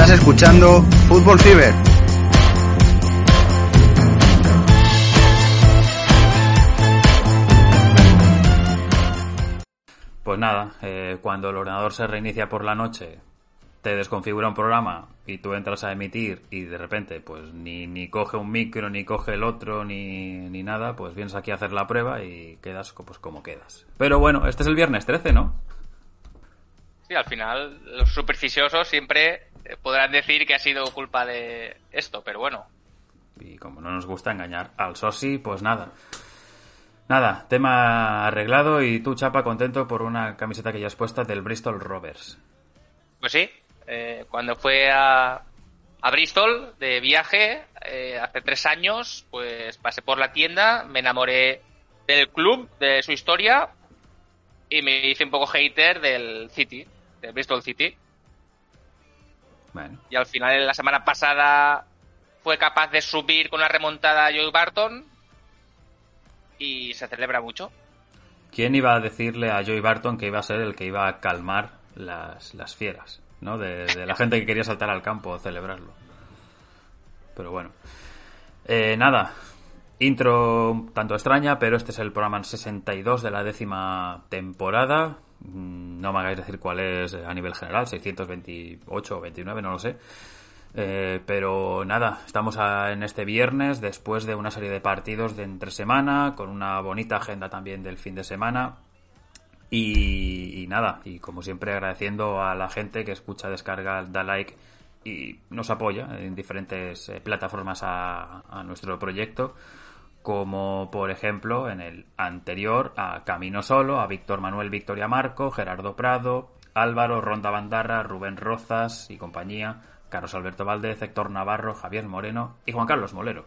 Estás escuchando Fútbol Fever. Pues nada, eh, cuando el ordenador se reinicia por la noche, te desconfigura un programa y tú entras a emitir y de repente pues ni, ni coge un micro, ni coge el otro, ni, ni nada, pues vienes aquí a hacer la prueba y quedas pues como quedas. Pero bueno, este es el viernes 13, ¿no? Sí, al final los superficiosos siempre podrán decir que ha sido culpa de esto, pero bueno. Y como no nos gusta engañar al Sosi, pues nada. Nada, tema arreglado y tú, Chapa, contento por una camiseta que ya has puesta del Bristol Rovers. Pues sí, eh, cuando fue a, a, Bristol de viaje eh, hace tres años, pues pasé por la tienda, me enamoré del club, de su historia y me hice un poco hater del City, del Bristol City. Bueno. Y al final, la semana pasada, fue capaz de subir con la remontada a Joey Barton y se celebra mucho. ¿Quién iba a decirle a Joey Barton que iba a ser el que iba a calmar las, las fieras? ¿no? De, de, la gente que quería saltar al campo a celebrarlo. Pero bueno. Eh, nada. Intro tanto extraña, pero este es el programa 62 de la décima temporada. No me hagáis decir cuál es a nivel general, 628 o 29, no lo sé. Eh, pero nada, estamos a, en este viernes después de una serie de partidos de entre semana, con una bonita agenda también del fin de semana. Y, y, nada, y como siempre agradeciendo a la gente que escucha, descarga, da like y nos apoya en diferentes eh, plataformas a, a, nuestro proyecto, como por ejemplo en el anterior a Camino Solo, a Víctor Manuel Victoria Marco, Gerardo Prado, Álvaro, Ronda Bandarra, Rubén Rozas y compañía, Carlos Alberto Valdez, Héctor Navarro, Javier Moreno y Juan Carlos Molero,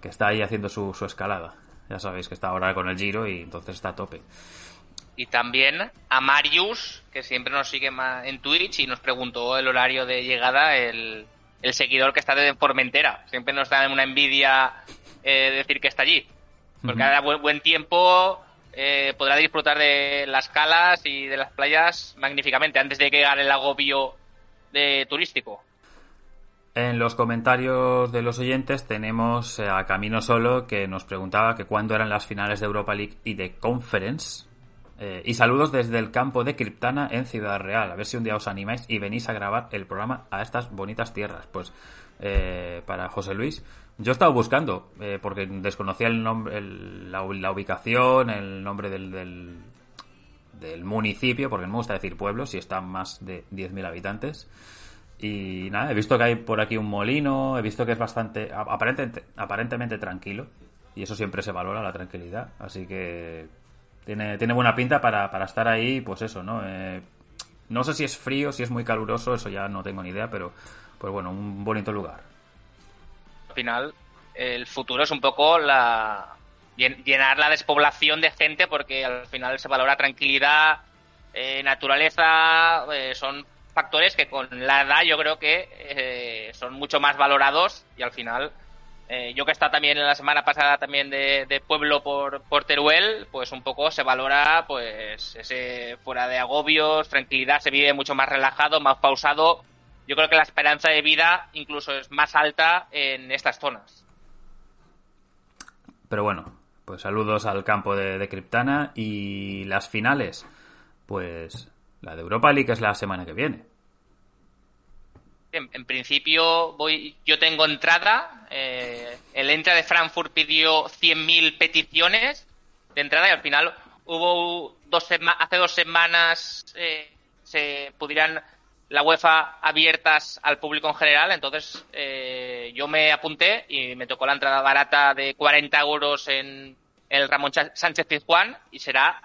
que está ahí haciendo su, su escalada. Ya sabéis que está ahora con el Giro y entonces está a tope y también a Marius, que siempre nos sigue en Twitch y nos preguntó el horario de llegada, el, el seguidor que está de Formentera. Siempre nos da una envidia eh, decir que está allí. Porque uh -huh. a buen, buen tiempo eh, podrá disfrutar de las calas y de las playas magníficamente antes de que llegar el agobio de turístico. En los comentarios de los oyentes tenemos a Camino Solo que nos preguntaba que cuándo eran las finales de Europa League y de Conference. Eh, y saludos desde el campo de Criptana en Ciudad Real. A ver si un día os animáis y venís a grabar el programa a estas bonitas tierras. Pues eh, para José Luis, yo he estado buscando, eh, porque desconocía el nombre, el, la, la, ubicación, el nombre del, del, municipio, porque no me gusta decir pueblo, si están más de 10.000 habitantes. Y nada, he visto que hay por aquí un molino, he visto que es bastante, aparentemente, aparentemente tranquilo. Y eso siempre se valora, la tranquilidad. Así que tiene, tiene buena pinta para, para estar ahí, pues eso, ¿no? Eh, no sé si es frío, si es muy caluroso, eso ya no tengo ni idea, pero pues bueno, un bonito lugar. Al final, el futuro es un poco la llenar la despoblación de gente porque al final se valora tranquilidad, eh, naturaleza, eh, son factores que con la edad yo creo que eh, son mucho más valorados y al final eh, yo que he también en la semana pasada también de, de, pueblo por, por Teruel, pues un poco se valora pues ese fuera de agobios, tranquilidad, se vive mucho más relajado, más pausado. Yo creo que la esperanza de vida incluso es más alta en estas zonas. Pero bueno, pues saludos al campo de, de Criptana y las finales, pues la de Europa League es la semana que viene. En, en, principio voy, yo tengo entrada. Eh, el entra de Frankfurt pidió 100.000 peticiones de entrada y al final hubo dos hace dos semanas eh, se pudieran la UEFA abiertas al público en general. Entonces eh, yo me apunté y me tocó la entrada barata de 40 euros en el Ramón Sánchez Pizjuán y será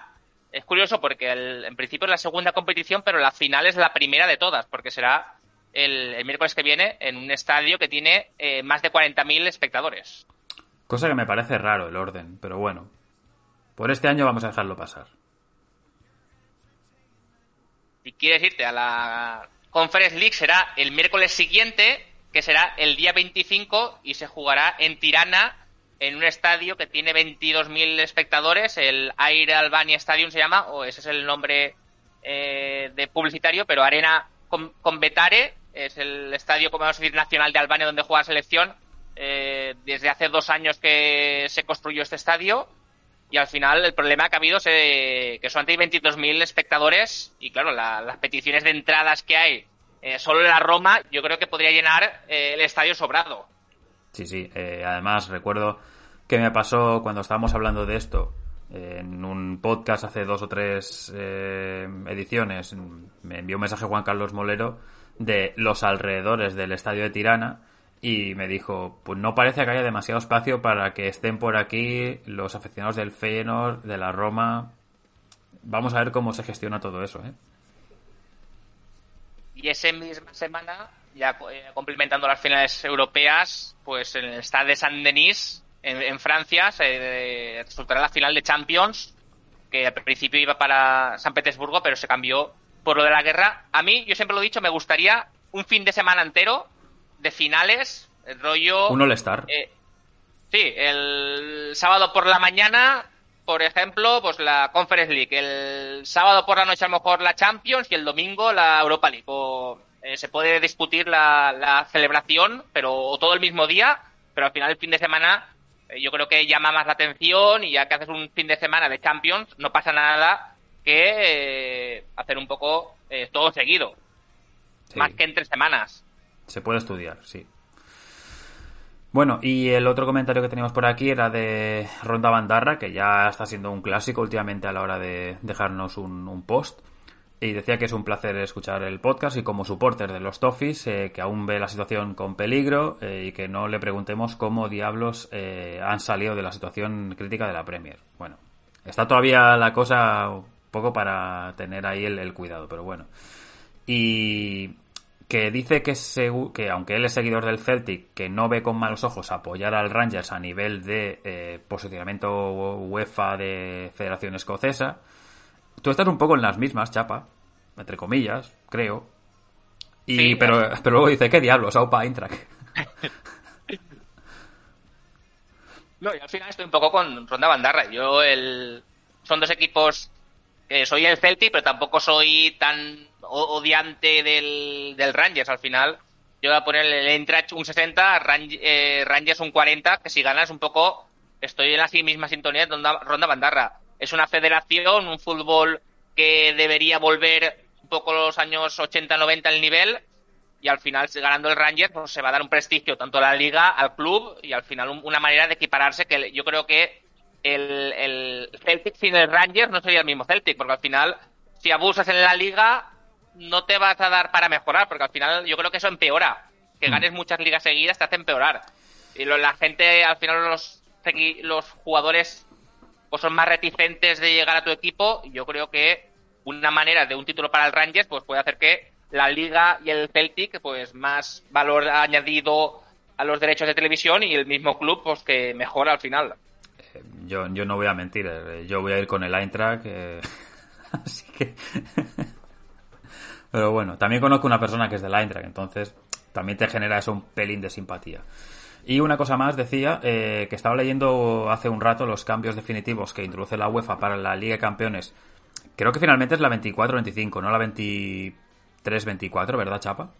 es curioso porque el, en principio es la segunda competición, pero la final es la primera de todas, porque será el, el, miércoles que viene en un estadio que tiene eh, más de 40.000 espectadores. Cosa que me parece raro el orden, pero bueno. Por este año vamos a dejarlo pasar. Si quieres irte a la Conference League será el miércoles siguiente, que será el día 25 y se jugará en Tirana en un estadio que tiene 22.000 espectadores, el Air Albania Stadium se llama, o ese es el nombre eh, de publicitario, pero Arena con, con Betare es el estadio, como vamos a decir, nacional de Albania donde juega la selección. Eh, desde hace dos años que se construyó este estadio y al final el problema que ha habido es eh, que son 22.000 espectadores y claro, las peticiones de entradas que hay eh, solo en la Roma yo creo que podría llenar el estadio sobrado. Sí, sí. además recuerdo que me pasó cuando estábamos hablando de esto en un podcast hace dos o tres ediciones me envió un mensaje Juan Carlos Molero de los alrededores del estadio de Tirana y me dijo, pues no parece que haya demasiado espacio para que estén por aquí los aficionados del Feyenoord, de la Roma. Vamos a ver cómo se gestiona todo eso, ¿eh? Y esa misma semana, ya eh, complementando las finales europeas, pues en el Stade de Saint-Denis, en, Francia, se resultará la final de Champions, que al principio iba para San Petersburgo, pero se cambió por lo de la guerra. A mí, yo siempre lo he dicho, me gustaría un fin de semana entero de finales, el rollo... Un All-Star. Eh, sí, el sábado por la mañana, por ejemplo, pues la Conference League. El sábado por la noche a lo mejor la Champions y el domingo la Europa League. O, eh, se puede discutir la, celebración, pero todo el mismo día, pero al final el fin de semana eh, yo creo que llama más la atención y ya que haces un fin de semana de Champions, no pasa nada que hacer un poco todo seguido. Más que entre semanas. Se puede estudiar, sí. Bueno, y el otro comentario que teníamos por aquí era de Ronda Bandarra, que ya está siendo un clásico últimamente a la hora de dejarnos un, post. Y decía que es un placer escuchar el podcast y como supporter de los Toffees, eh, que aún ve la situación con peligro eh, y que no le preguntemos cómo diablos eh, han salido de la situación crítica de la Premier. Bueno, está todavía la cosa un poco para tener ahí el cuidado, pero bueno. Y que dice que, que aunque él es seguidor del Celtic, que no ve con malos ojos apoyar al Rangers a nivel de eh, posicionamiento UEFA de Federación Escocesa, tú estás un poco en las mismas, chapa, entre comillas, creo. Y, pero, pero luego dice, ¿qué diablos? Aupa Eintracht. no, y al final estoy un poco con Ronda Bandarra. Yo, el... son dos equipos soy el Celtic, pero tampoco soy tan odiante del, del Rangers. Al final, yo voy a poner el Eintracht un 60, eh, Rangers un 40, que si ganas un poco, estoy en la misma sintonía de Ronda Bandarra. Es una federación, un fútbol que debería volver un poco los años 80-90 el nivel, y al final, ganando el Rangers, pues se va a dar un prestigio tanto a la liga, al club, y al final una manera de equipararse que yo creo que el, el Celtic sin el Rangers no sería el mismo Celtic, porque al final, si abusas en la liga, no te vas a dar para mejorar, porque al final yo creo que eso empeora. Que mm. ganes muchas ligas seguidas te hace empeorar. Y la gente, al final, los, los jugadores pues son más reticentes de llegar a tu equipo. Y yo creo que una manera de un título para el Rangers pues puede hacer que la liga y el Celtic, pues más valor añadido a los derechos de televisión y el mismo club, pues que mejora al final yo, yo no voy a mentir, eh, yo voy a ir con el Eintracht, eh, así que... Pero bueno, también conozco una persona que es del Eintracht, entonces también te genera eso un pelín de simpatía. Y una cosa más, decía eh, que estaba leyendo hace un rato los cambios definitivos que introduce la UEFA para la Liga de Campeones. Creo que finalmente es la 24-25, no la 23-24, ¿verdad, Chapa?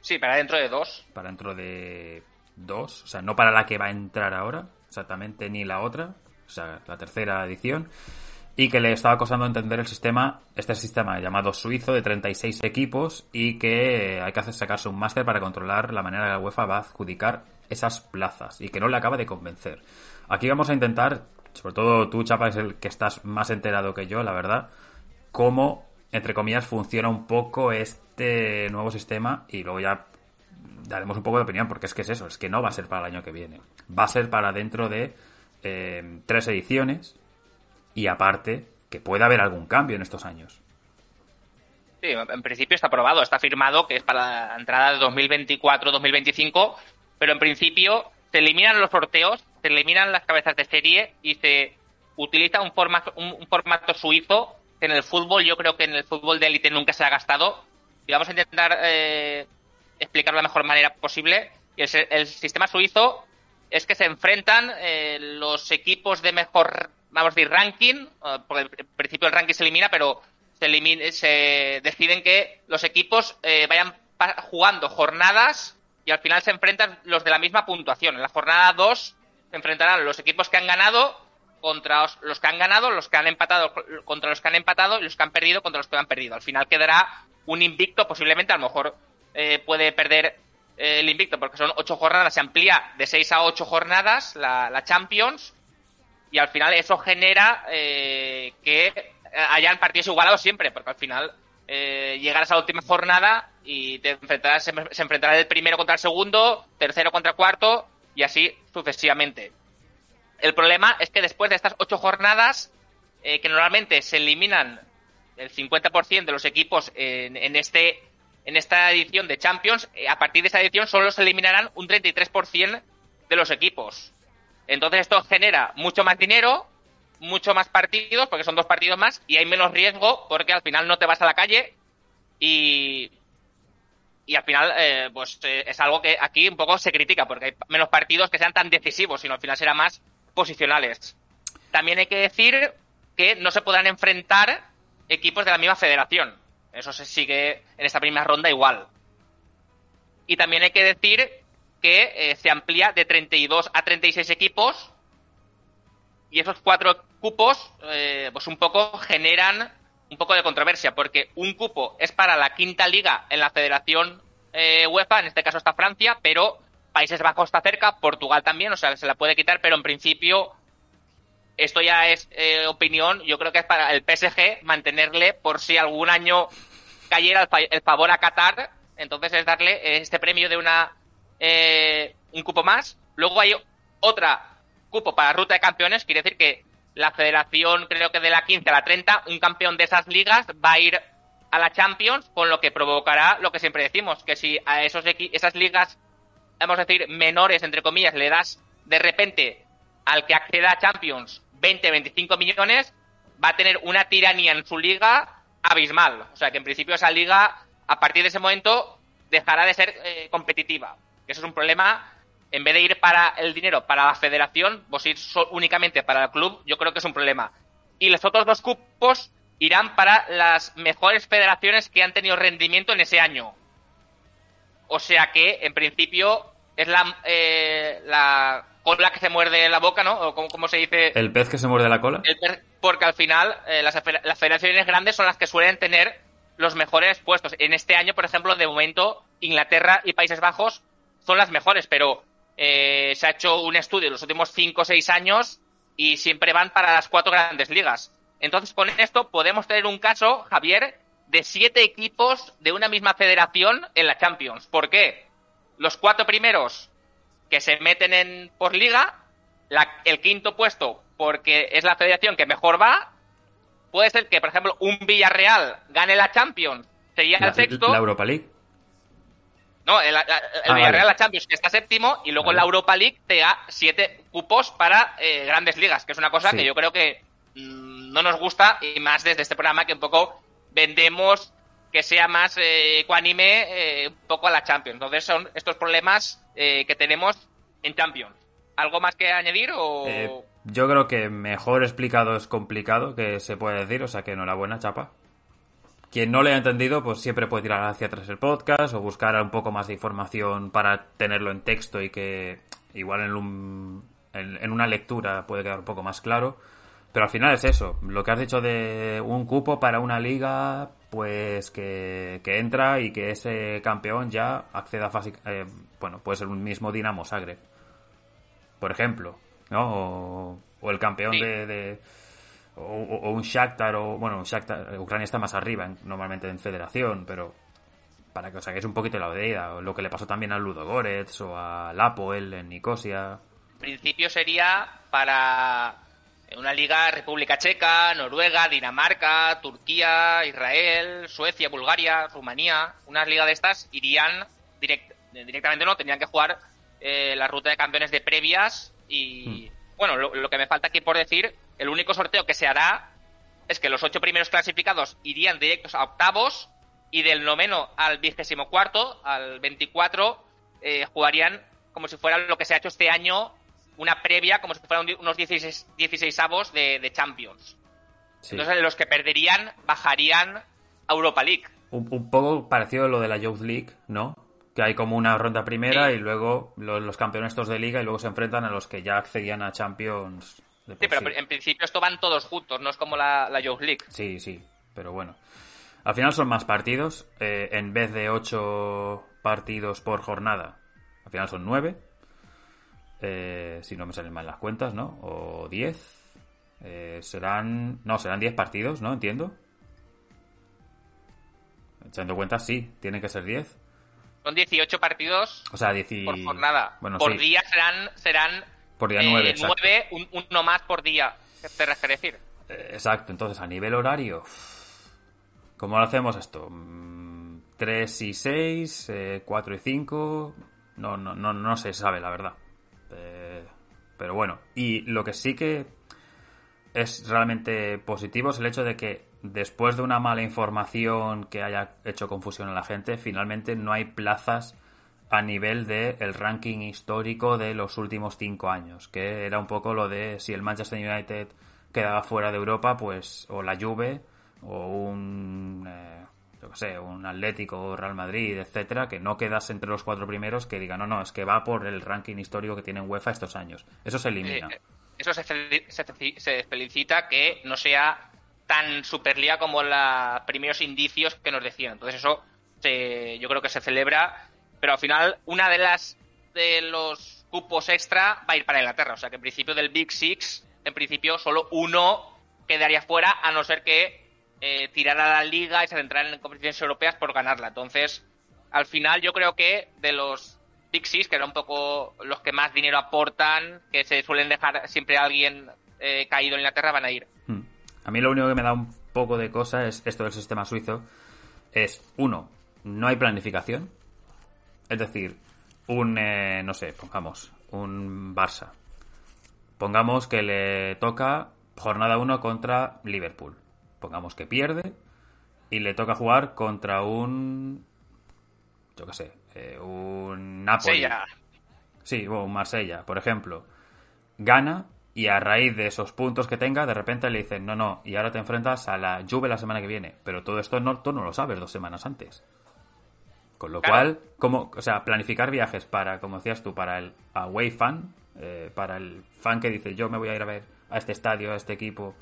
Sí, para dentro de dos. Para dentro de dos, o sea, no para la que va a entrar ahora exactamente ni la otra, o sea, la tercera edición, y que le estaba costando entender el sistema, este sistema llamado suizo de 36 equipos y que hay que hacer sacarse un máster para controlar la manera que la UEFA va a adjudicar esas plazas y que no le acaba de convencer. Aquí vamos a intentar, sobre todo tú, Chapa, es el que estás más enterado que yo, la verdad, cómo, entre comillas, funciona un poco este nuevo sistema y luego ya daremos un poco de opinión, porque es que es eso, es que no va a ser para el año que viene. Va a ser para dentro de eh, tres ediciones y aparte que puede haber algún cambio en estos años. Sí, en principio está aprobado, está firmado que es para la entrada de 2024-2025, pero en principio se eliminan los sorteos, se eliminan las cabezas de serie y se utiliza un formato, un, formato suizo que en el fútbol, yo creo que en el fútbol de élite nunca se ha gastado. Y vamos a intentar eh, explicarlo de la mejor manera posible. El, sistema suizo es que se enfrentan eh, los equipos de mejor, vamos a decir, ranking, eh, porque principio el ranking se elimina, pero se, se deciden que los equipos eh, vayan jugando jornadas y al final se enfrentan los de la misma puntuación. En la jornada 2 se enfrentarán los equipos que han ganado contra los que han ganado, los que han empatado contra los que han empatado y los que han perdido contra los que han perdido. Al final quedará un invicto, posiblemente, a lo mejor eh, puede perder eh, el invicto porque son ocho jornadas, se amplía de seis a ocho jornadas la, Champions y al final eso genera eh, que hayan partidos igualados siempre, porque al final llegarás a la última jornada y te enfrentarás, se, enfrentará el primero contra el segundo, tercero contra el cuarto y así sucesivamente. El problema es que después de estas ocho jornadas, eh, que normalmente se eliminan el 50% de los equipos en, este en esta edición de Champions, eh, a partir de esta edición solo se eliminarán un 33% de los equipos. Entonces esto genera mucho más dinero, mucho más partidos, porque son dos partidos más, y hay menos riesgo porque al final no te vas a la calle y, y al final eh, pues es algo que aquí un poco se critica porque hay menos partidos que sean tan decisivos, sino al final será más posicionales. También hay que decir que no se podrán enfrentar equipos de la misma federación. Eso se sigue en esta primera ronda igual. Y también hay que decir que eh, se amplía de 32 a 36 equipos. Y esos cuatro cupos eh, pues un poco generan un poco de controversia porque un cupo es para la quinta liga en la federación eh, UEFA, en este caso está Francia, pero Países Bajos está cerca, Portugal también, o sea, se la puede quitar, pero en principio esto ya es opinión, yo creo que es para el PSG mantenerle por si algún año cayera el, favor a Qatar, entonces es darle este premio de una eh, un cupo más. Luego hay otra cupo para ruta de campeones, quiere decir que la federación, creo que de la 15 a la 30, un campeón de esas ligas va a ir a la Champions, con lo que provocará lo que siempre decimos, que si a esos esas ligas vamos a decir, menores, entre comillas, le das de repente al que acceda a Champions 20, 25 millones, va a tener una tiranía en su liga abismal. O sea que en principio esa liga, a partir de ese momento, dejará de ser eh, competitiva. Eso es un problema. En vez de ir para el dinero para la federación, vos ir únicamente para el club, yo creo que es un problema. Y los otros dos cupos irán para las mejores federaciones que han tenido rendimiento en ese año. O sea que, en principio, es la, eh, la cola que se muerde la boca, ¿no? O como, se dice. ¿El pez que se muerde la cola? porque al final eh, las, federaciones grandes son las que suelen tener los mejores puestos. En este año, por ejemplo, de momento, Inglaterra y Países Bajos son las mejores, pero eh, se ha hecho un estudio en los últimos 5 o 6 años y siempre van para las cuatro grandes ligas. Entonces, con esto podemos tener un caso, Javier, de siete equipos de una misma federación en la Champions. ¿Por qué? Los cuatro primeros que se meten en por liga, el quinto puesto porque es la federación que mejor va, puede ser que, por ejemplo, un Villarreal gane la Champions, sería el sexto. ¿La Europa League? No, el, ah, Villarreal la Champions que está séptimo y luego la Europa League te da siete cupos para eh, grandes ligas, que es una cosa que yo creo que mm, no nos gusta y más desde este programa que un poco vendemos que sea más eh, ecuánime eh, un poco a la Champions. Entonces son estos problemas eh, que tenemos en Champions. ¿Algo más que añadir o...? yo creo que mejor explicado es complicado, que se puede decir, o sea que enhorabuena, chapa. Quien no le ha entendido, pues siempre puede tirar hacia atrás el podcast o buscar un poco más de información para tenerlo en texto y que igual en, en una lectura puede quedar un poco más claro. Pero al final es eso, lo que has dicho de un cupo para una liga, pues que, entra y que ese campeón ya acceda a eh, bueno, puede ser un mismo Dinamo Zagreb, por ejemplo, ¿no? O, el campeón de, o, un Shakhtar, o bueno, un Shakhtar, Ucrania está más arriba normalmente en federación, pero para que os hagáis un poquito la idea, o lo que le pasó también a Ludo Goretz o a Lapoel en Nicosia. Principio sería para una liga República Checa, Noruega, Dinamarca, Turquía, Israel, Suecia, Bulgaria, Rumanía, una liga de estas irían directamente no, tendrían que jugar eh, la ruta de campeones de previas y hmm. bueno, lo, que me falta aquí por decir, el único sorteo que se hará es que los ocho primeros clasificados irían directos a octavos y del noveno al vigésimo cuarto, al 24, eh, jugarían como si fuera lo que se ha hecho este año una previa como si fueran unos 16, 16 de, Champions. Entonces los que perderían bajarían a Europa League. un, un poco parecido a lo de la Youth League, ¿no? Que hay como una ronda primera Sí. y luego los, los campeones estos de liga y luego se enfrentan a los que ya accedían a Champions. Sí, pero en principio esto van todos juntos, no es como la, la Youth League. Sí, sí, pero bueno. Al final son más partidos. eh, en vez de 8 partidos por jornada, al final son 9. Eh, si no me salen mal las cuentas, ¿no? O 10. Eh, serán. No, serán 10 partidos, ¿no? Entiendo. Echando cuentas, sí, tienen que ser 10. Son 18 partidos O sea, 10 y- por jornada. Bueno, por sí, día serán, serán por día eh, 9, exacto. nueve, un- uno más por día. ¿Qué te quiere decir? Eh, Exacto, entonces a nivel horario, ¿cómo lo hacemos esto? 3 y 6, 4 y 5, no, no, no, no se sabe la verdad. Eh, pero bueno, y lo que sí que es realmente positivo es el hecho de que después de una mala información que haya hecho confusión a la gente, finalmente no hay plazas a nivel del el ranking histórico de los últimos cinco años, que era un poco lo de si el Manchester United quedaba fuera de Europa, pues o la Juve o un eh, yo qué sé, un Atlético o Real Madrid, etcétera, que no quedas entre los cuatro primeros, que digan, no, no, es que va por el ranking histórico que tiene UEFA estos años. Eso se elimina. Eh, eso se, fel- se, fe- se felicita que no sea tan superliga como los primeros indicios que nos decían. Entonces eso se- yo creo que se celebra, pero al final una de las de los cupos extra va a ir para Inglaterra. O sea que en principio del Big Six, en principio solo uno quedaría fuera, a no ser que eh, tirara la liga y se centrara en competiciones europeas por ganarla. Entonces, al final yo creo que de los Big Six, que eran un poco los que más dinero aportan, que se suelen dejar siempre a alguien eh, caído en Inglaterra, van a ir. Hmm. A mí lo único que me da un poco de cosa es esto del sistema suizo. Es, uno, no hay planificación. Es decir, un, eh, no sé, pongamos, un Barça. Pongamos que le toca jornada 1 contra Liverpool. Pongamos que pierde y le toca jugar contra un... Yo qué sé, eh, un Napoli. Sí, o un Marsella, por ejemplo. Gana y a raíz de esos puntos que tenga, de repente le dicen, no, no, y ahora te enfrentas a la Juve la semana que viene. Pero todo esto no, tú no lo sabes dos semanas antes. Con lo Claro. cual, como, o sea, planificar viajes para, como decías tú, para el away fan, eh, para el fan que dice, yo me voy a ir a ver a este estadio, a este equipo,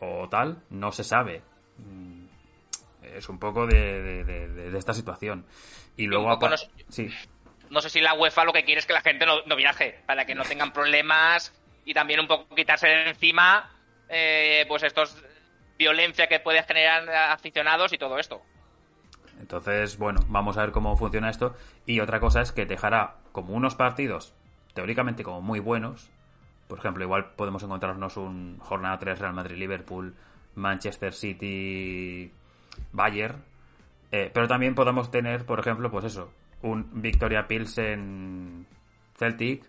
o tal, no se sabe. Mm, Es un poco de, de- de- de- de esta situación. Y luego... poco Sí, No sé si la UEFA lo que quiere es que la gente no, no viaje, para que no tengan problemas y también un poco quitarse de encima, eh, pues estos violencia que puede generar aficionados y todo esto. Entonces, bueno, vamos a ver cómo funciona esto. Y otra cosa es que dejará como unos partidos, teóricamente como muy buenos. Por ejemplo, igual podemos encontrarnos un jornada 3 Real Madrid-Liverpool, Manchester City-Bayern. Eh, pero también podemos tener, por ejemplo, pues eso, un Victoria Pilsen Celtic,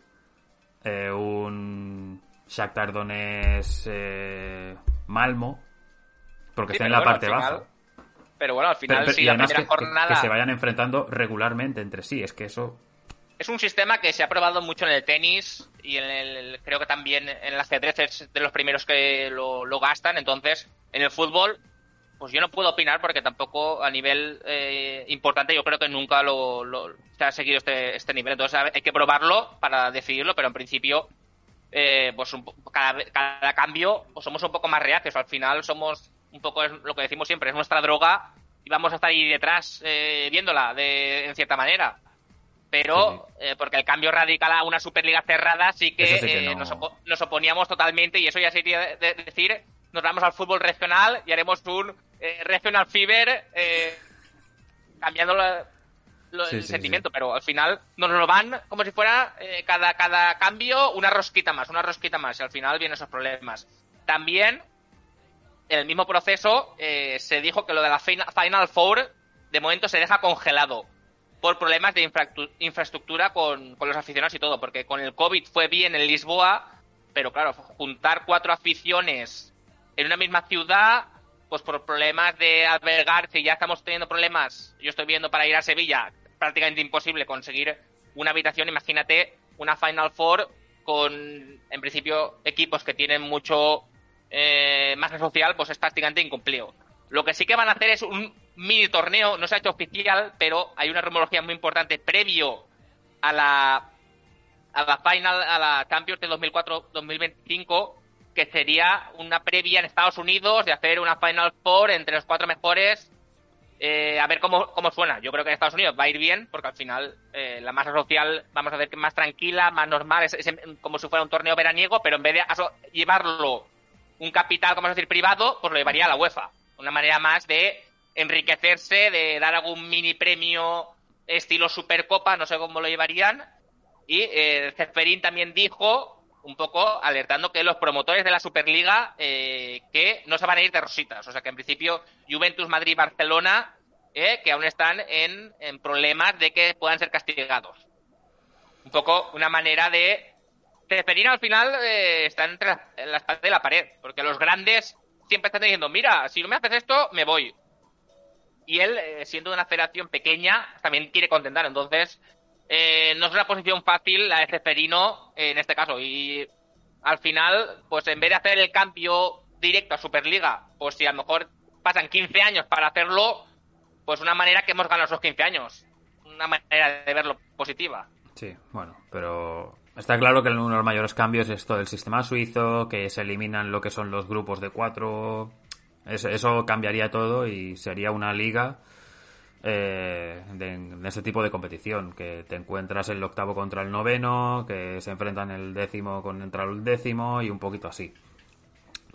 eh, un Shakhtar Donetsk eh, Malmo, porque Sí, está en la bueno, parte final- baja. Pero bueno, al final, Pero- pero- y la primera que, jornada que se vayan enfrentando regularmente entre sí. Es que eso. es un sistema que se ha probado mucho en el tenis y en el, creo que también en el ajedrez es de los primeros que lo, lo gastan. Entonces, en el fútbol, pues yo no puedo opinar porque tampoco a nivel eh, importante yo creo que nunca lo, lo- se ha seguido este, este nivel. Entonces hay que probarlo para decidirlo, pero en principio, eh, pues un cada cambio pues somos un poco más reacios. Al final somos un poco es lo que decimos siempre, es nuestra droga y vamos a estar ahí detrás eh, viéndola de, en cierta manera. Pero eh, porque el cambio radical a una superliga cerrada sí que, sí que eh, no. nos, opo- nos oponíamos totalmente y eso ya sería de- de- decir nos vamos al fútbol regional y haremos un eh, regional fever eh, cambiando la- lo- Sí, el sí, sentimiento pero al final nos lo van como si fuera eh, cada cada cambio una rosquita más una rosquita más y al final vienen esos problemas. También en el mismo proceso eh, se dijo que lo de la Final, Four de momento se deja congelado por problemas de infractu- infraestructura con, con los aficionados y todo, porque con el COVID fue bien en Lisboa, pero claro, juntar cuatro aficiones en una misma ciudad, pues por problemas de albergar, si ya estamos teniendo problemas, yo estoy viendo para ir a Sevilla, prácticamente imposible conseguir una habitación, imagínate una Final Four con, en principio, equipos que tienen mucho eh, masa social, pues es prácticamente incumplido. Lo que sí que van a hacer es un mini torneo, no se ha hecho oficial, pero hay una rumorología muy importante previo a la a la final, a la Champions de 2004-2025, que sería una previa en Estados Unidos de hacer una Final Four entre los cuatro mejores. Eh, a ver cómo, cómo suena. Yo creo que en Estados Unidos va a ir bien, porque al final eh, la masa social vamos a ver que más tranquila, más normal, es, como si fuera un torneo veraniego, pero en vez de llevarlo un capital, como decir, privado, pues lo llevaría a la UEFA. Una manera más de enriquecerse, de dar algún mini premio estilo Supercopa, no sé cómo lo llevarían. Y eh, Ceferín también dijo, un poco alertando que los promotores de la Superliga eh, que no se van a ir de rositas. O sea que en principio Juventus, Madrid, Barcelona, eh, que aún están en, en problemas de que puedan ser castigados. Un poco una manera de Ceferín al final eh, está entre la, la espalda de la pared, porque los grandes siempre están diciendo, mira, si no me haces esto, me voy y él, eh, siendo una federación pequeña, también quiere contentar. Entonces, eh, no es una posición fácil la de Ceferino en este caso. Y al final, pues en vez de hacer el cambio directo a Superliga, pues si a lo mejor pasan 15 años para hacerlo, pues una manera que hemos ganado esos 15 años. Una manera de verlo positiva. Sí, bueno, pero está claro que uno de los mayores cambios es todo el sistema suizo, que se eliminan lo que son los grupos de cuatro eso, cambiaría todo y sería una liga eh, de, ese tipo de competición, que te encuentras el octavo contra el noveno, que se enfrentan el décimo contra el décimo y un poquito así.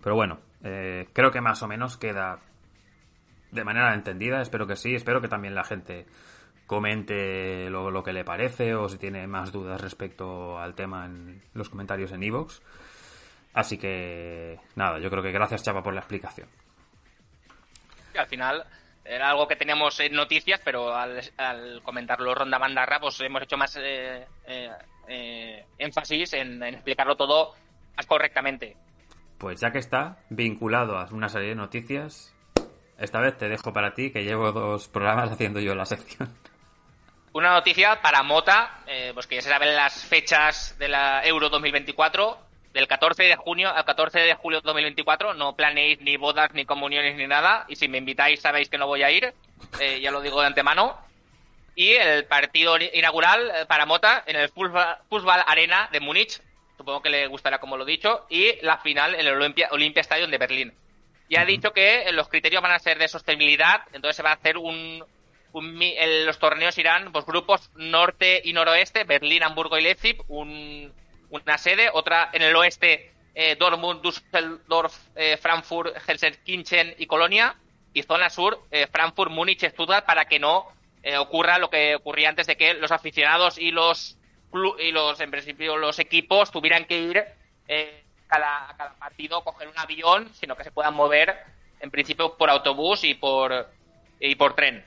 Pero bueno, eh, creo que más o menos queda de manera entendida, espero que sí, espero que también la gente comente lo, lo que le parece o si tiene más dudas respecto al tema en los comentarios en iVoox. Así que nada, yo creo que gracias Chapa por la explicación al final era algo que teníamos en noticias, pero al, comentarlo Ronda Mandarra, pues hemos hecho más eh, eh, eh, énfasis en, explicarlo todo más correctamente. Pues ya que está vinculado a una serie de noticias, esta vez te dejo para ti, que llevo dos programas haciendo yo la sección. Una noticia para Mota, pues que ya se saben las fechas de la Euro 2024 del 14 de junio al 14 de julio de 2024. No planeéis ni bodas, ni comuniones, ni nada. Y si me invitáis, sabéis que no voy a ir. Eh, ya lo digo de antemano. Y el partido inaugural eh, para Mota en el Fußball Arena de Múnich. Supongo que le gustará como lo he dicho. Y la final en el Olympia, Olympia Stadium de Berlín. Ya ha dicho que los criterios van a ser de sostenibilidad. Entonces se va a hacer un, los torneos irán pues grupos norte y noroeste, Berlín, Hamburgo y Leipzig, un una sede, otra en el oeste, eh, Dortmund, Düsseldorf, eh, Frankfurt, Helsinki y Colonia, y zona sur, eh, Frankfurt, Múnich, Stuttgart, para que no eh, ocurra lo que ocurría antes de que los aficionados y los y los en principio los equipos tuvieran que ir cada, cada partido coger un avión, sino que se puedan mover en principio por autobús y por y por tren.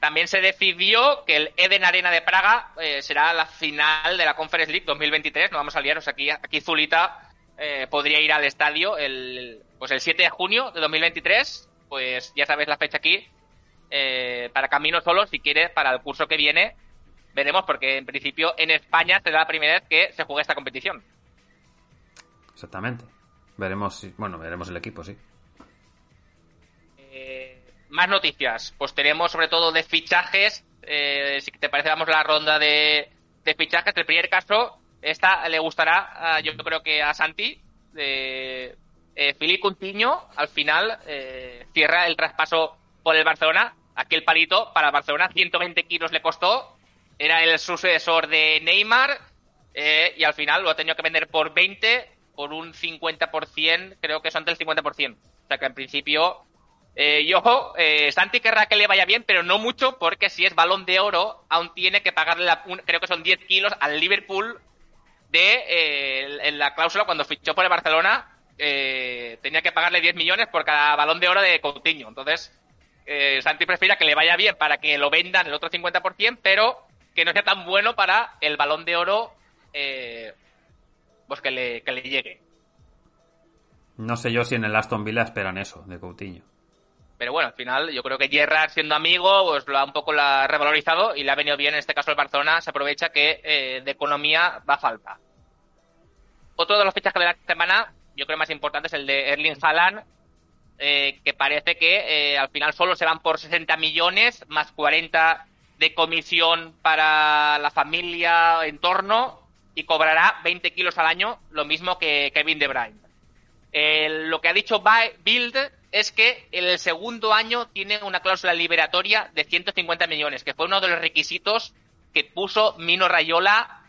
También se decidió que el Eden Arena de Praga eh, será la final de la Conference League 2023. No vamos a liaros aquí. Aquí Zulita eh, podría ir al estadio el, pues el 7 de junio de 2023. Pues ya sabes la fecha aquí. Eh, para Camino Solo, si quieres, para el curso que viene. Veremos, porque en principio en España será la primera vez que se juegue esta competición. Exactamente. Veremos, bueno, veremos el equipo, sí. Más noticias. Pues tenemos sobre todo de fichajes. Eh, si te parece, damos la ronda de, de fichajes. El primer caso, esta le gustará, yo creo que a Santi. Eh, Filipe Coutinho, al final, eh, cierra el traspaso por el Barcelona. Aquel palito para Barcelona, 120 kilos le costó. Era el sucesor de Neymar. Eh, y al final lo ha tenido que vender por 20, por un 50%, creo que son del 50%. O sea que en principio eh, y ojo, eh, Santi querrá que le vaya bien, pero no mucho, porque si es balón de oro, aún tiene que pagarle, la, creo que son 10 kilos al Liverpool de eh, en la cláusula cuando fichó por el Barcelona. Eh, tenía que pagarle 10 millones por cada balón de oro de Coutinho. Entonces, Santi prefiere que le vaya bien para que lo vendan el otro 50%, pero que no sea tan bueno para el balón de oro pues que le, que le llegue. No sé yo si en el Aston Villa esperan eso de Coutinho. Pero bueno, al final yo creo que Gerrard siendo amigo pues lo ha un poco la revalorizado y le ha venido bien en este caso el Barcelona, se aprovecha que eh, de economía va a falta. Otro de los fichajes de la semana, yo creo más importante es el de Erling Haaland, eh, que parece que eh, al final solo se van por 60 millones más 40 de comisión para la familia, entorno, y cobrará 20 kilos al año, lo mismo que Kevin De Bruyne. lo que ha dicho Bild es que el segundo año tiene una cláusula liberatoria de 150 millones, que fue uno de los requisitos que puso Mino Rayola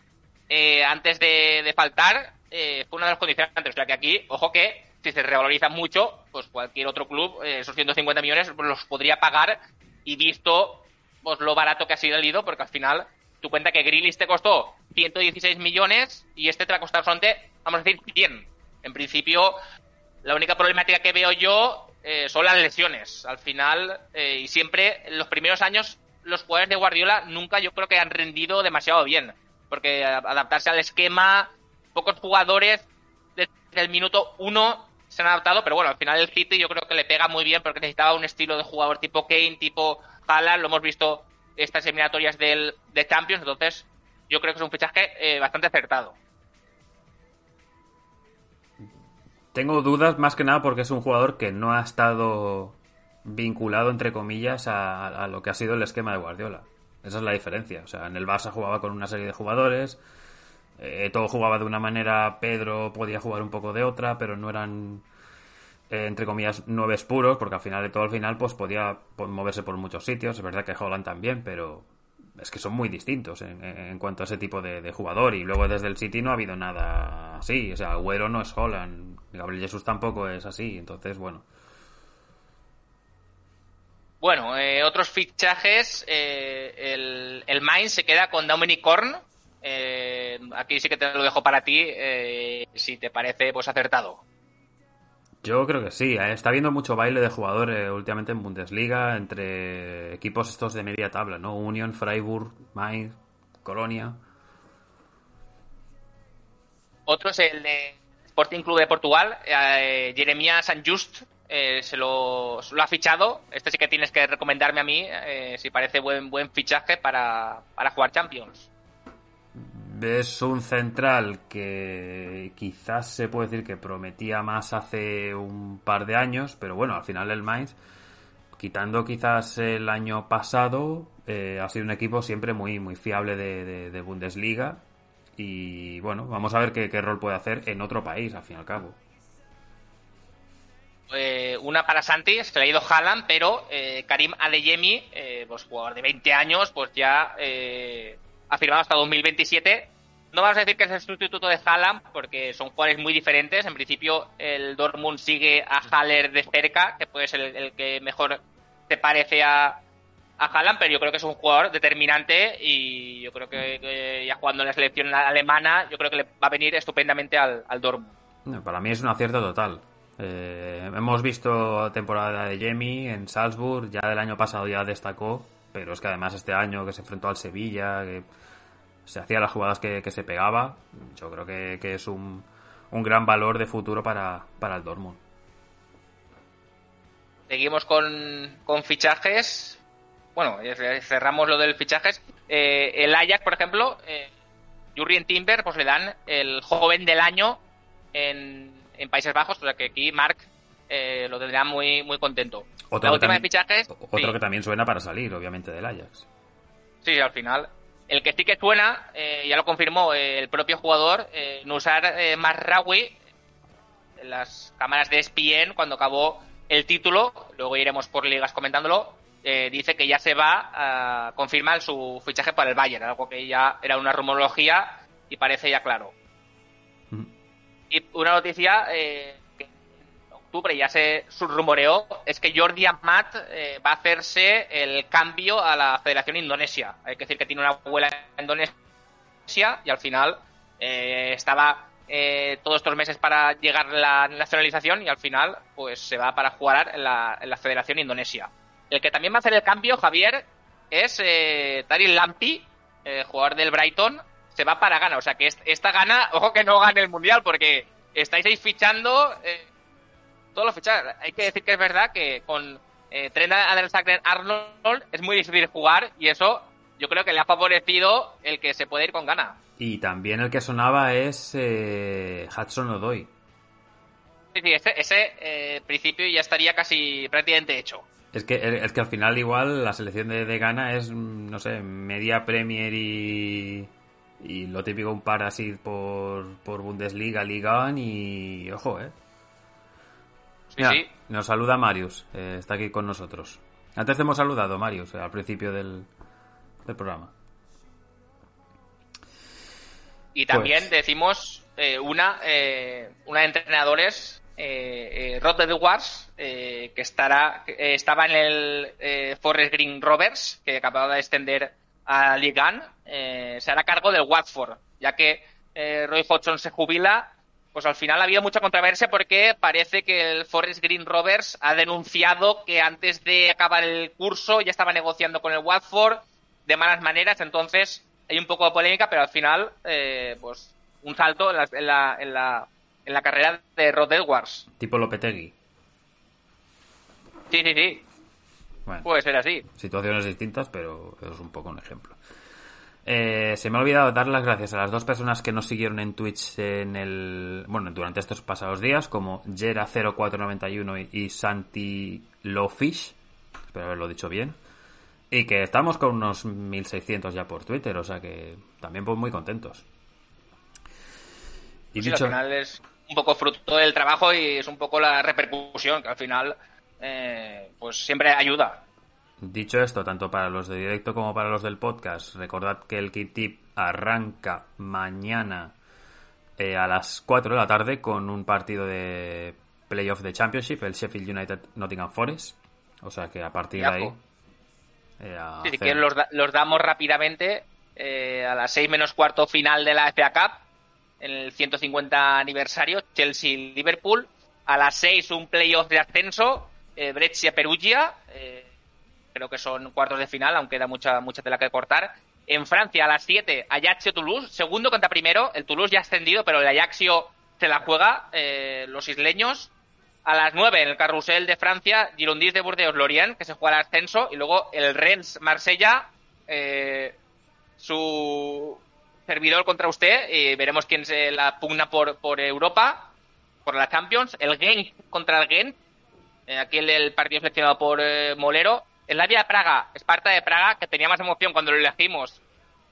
eh, antes de, faltar, eh, fue una de las condicionantes. O sea que aquí, ojo que si se revaloriza mucho, pues cualquier otro club, eh, esos 150 millones, los podría pagar y visto pues lo barato que ha sido el ido, porque al final tu cuenta que Grillis te costó 116 millones y este te va a costar solamente, vamos a decir, 100. En principio, la única problemática que veo yo eh, son las lesiones. Al final, eh, y siempre, en los primeros años, los jugadores de Guardiola nunca yo creo que han rendido demasiado bien. Porque adaptarse al esquema, pocos jugadores desde el minuto uno se han adaptado, pero bueno, al final el City yo creo que le pega muy bien porque necesitaba un estilo de jugador tipo Kane, tipo Haaland, lo hemos visto estas eliminatorias del, de Champions, entonces yo creo que es un fichaje eh, bastante acertado. Tengo dudas más que nada porque es un jugador que no ha estado vinculado, entre comillas, a, lo que ha sido el esquema de Guardiola. Esa es la diferencia. O sea, en el Barça jugaba con una serie de jugadores, eh, todo jugaba de una manera, Pedro podía jugar un poco de otra, pero no eran, eh, entre comillas, nueves puros, porque al final de todo, al final, pues podía moverse por muchos sitios. Es verdad que Holland también, pero es que son muy distintos en, cuanto a ese tipo de, jugador. Y luego desde el City no ha habido nada así. O sea, Agüero no es Holland, Gabriel Jesús tampoco es así. Entonces, bueno. Bueno, eh, otros fichajes. Eh, el, el Mainz se queda con Dominic Korn. Eh, aquí sí que te lo dejo para ti, si te parece pues acertado. Yo creo que sí. Eh, está habiendo mucho baile de jugadores últimamente en Bundesliga entre equipos estos de media tabla, ¿no? Union, Freiburg, Mainz, Colonia. Otro es el de Sporting Club de Portugal, eh, Jeremías San Just, eh, se, lo, ha fichado. Este sí que tienes que recomendarme a mí, si parece buen, buen fichaje para, para jugar Champions es un central que quizás se puede decir que prometía más hace un par de años, pero bueno, al final el Mainz, quitando quizás el año pasado, eh, ha sido un equipo siempre muy, muy fiable de, Bundesliga. Y bueno, vamos a ver qué, rol puede hacer en otro país, al fin y al cabo. Eh, una para Santi, se le Haaland, pero eh, Karim Adeyemi, pues jugador de 20 años, pues ya ha firmado hasta 2027. No vamos a decir que es el sustituto de Haaland, porque son jugadores muy diferentes. En principio, el Dortmund sigue a Haller de cerca, que puede ser el, que mejor te parece a, a pero yo creo que es un jugador determinante y yo creo que, ya jugando en la selección alemana, yo creo que le va a venir estupendamente al, al Dortmund. Para mí es un acierto total. Eh, hemos visto temporada de Jamie en Salzburg, ya del año pasado ya destacó, pero es que además este año que se enfrentó al Sevilla, que se hacía las jugadas que, se pegaba, yo creo que, es un, un, gran valor de futuro para, el Dortmund. Seguimos con, con fichajes. Bueno, cerramos lo del fichajes. Eh, el Ajax, por ejemplo, eh, Jurrien Timber, pues le dan el joven del año en, en Países Bajos, o sea que aquí Mark eh, lo tendrá muy, muy contento. Otro, La última fichajes, otro que también suena para salir, obviamente, del Ajax. Sí, al final. El que sí que suena, eh, ya lo confirmó eh, el propio jugador, eh, Nusar Marrawi, en las cámaras de ESPN, cuando acabó el título, luego iremos por ligas comentándolo, dice que ya se va a confirmar su fichaje para el Bayern, algo que ya era una rumorología y parece ya claro. Mm. Y una noticia octubre ya se rumoreó es que Jordi Amat eh, va a hacerse el cambio a la Federación Indonesia. Hay que decir que tiene una abuela en Indonesia y al final eh, estaba eh, todos estos meses para llegar la nacionalización y al final pues se va para jugar en la, Federación Indonesia. El que también va a hacer el cambio, Javier, es eh, Taril Lampi, jugador del Brighton, se va para Gana. O sea que esta gana, ojo que no gane el Mundial porque estáis ahí fichando todos los Hay que decir que es verdad que con eh, Trent Arnold es muy difícil jugar y eso yo creo que le ha favorecido el que se puede ir con gana. Y también el que sonaba es eh, Hudson Odoy. Sí, sí, ese, ese eh, principio ya estaría casi prácticamente hecho. Es que, es que al final igual la selección de, de Ghana es, mm, no sé, media Premier y, y lo típico un par así por, por Bundesliga, Liga y ojo, eh. Sí, Mira, sí. Nos saluda Marius, eh, está aquí con nosotros. Antes te hemos saludado, Marius, eh, al principio del, del programa. Y también Pues- decimos eh, una, eh, una de entrenadores, Rod Edwards, eh, que estará, estaba en el Forest Green Rovers, que acababa de extender a Ligue 1, eh, se hará cargo del Watford, ya que Roy Hodgson se jubila. Pues al final ha habido mucha controversia porque parece que el Forest Green Rovers ha denunciado que antes de acabar el curso ya estaba negociando con el Watford de malas maneras, entonces hay un poco de polémica, pero al final, eh, pues un salto en la, en la, en la, en la carrera de Rod Edwards. Tipo Lopetegui. Sí, sí, sí, Bueno, puede ser así. situaciones distintas, pero es un poco un ejemplo. Eh, se me ha olvidado dar las gracias a las dos personas que nos siguieron en Twitch en el bueno durante estos pasados días, como Jera0491 y, y Santi Lofish, espero haberlo dicho bien, y que estamos con unos 1600 ya por Twitter, o sea que también pues muy contentos. Y Sí, dicho, al final es un poco fruto del trabajo y es un poco la repercusión que al final eh, pues siempre ayuda. Dicho esto, tanto para los de directo como para los del podcast, recordad que el Kit Tip arranca mañana eh, a las 4 de la tarde con un partido de playoff de Championship, el Sheffield United Nottingham Forest. O sea que a partir de ahí. Eh, a Sí, hacer- los, da- los damos rápidamente eh, a las 6 menos cuarto final de la FA Cup, en el 150 aniversario, Chelsea-Liverpool. A las 6 un playoff de ascenso, eh, Brescia-Perugia. eh, creo que son cuartos de final, aunque da mucha, mucha tela que cortar. En Francia, a las 7, Ajaccio-Toulouse, segundo contra primero. El Toulouse ya ha ascendido, pero el Ajaccio se la juega, eh, los isleños. A las 9 en el carrusel de Francia, Girondins de Burdeos Lorient, que se juega el ascenso, y luego el Rennes Marsella, eh, su servidor contra usted, y veremos quién se la pugna por, por Europa, por la Champions, el Genk contra el Genk, eh, aquí el, el partido seleccionado por Molero, el Lavia de Praga, Esparta de Praga, que tenía más emoción cuando lo elegimos,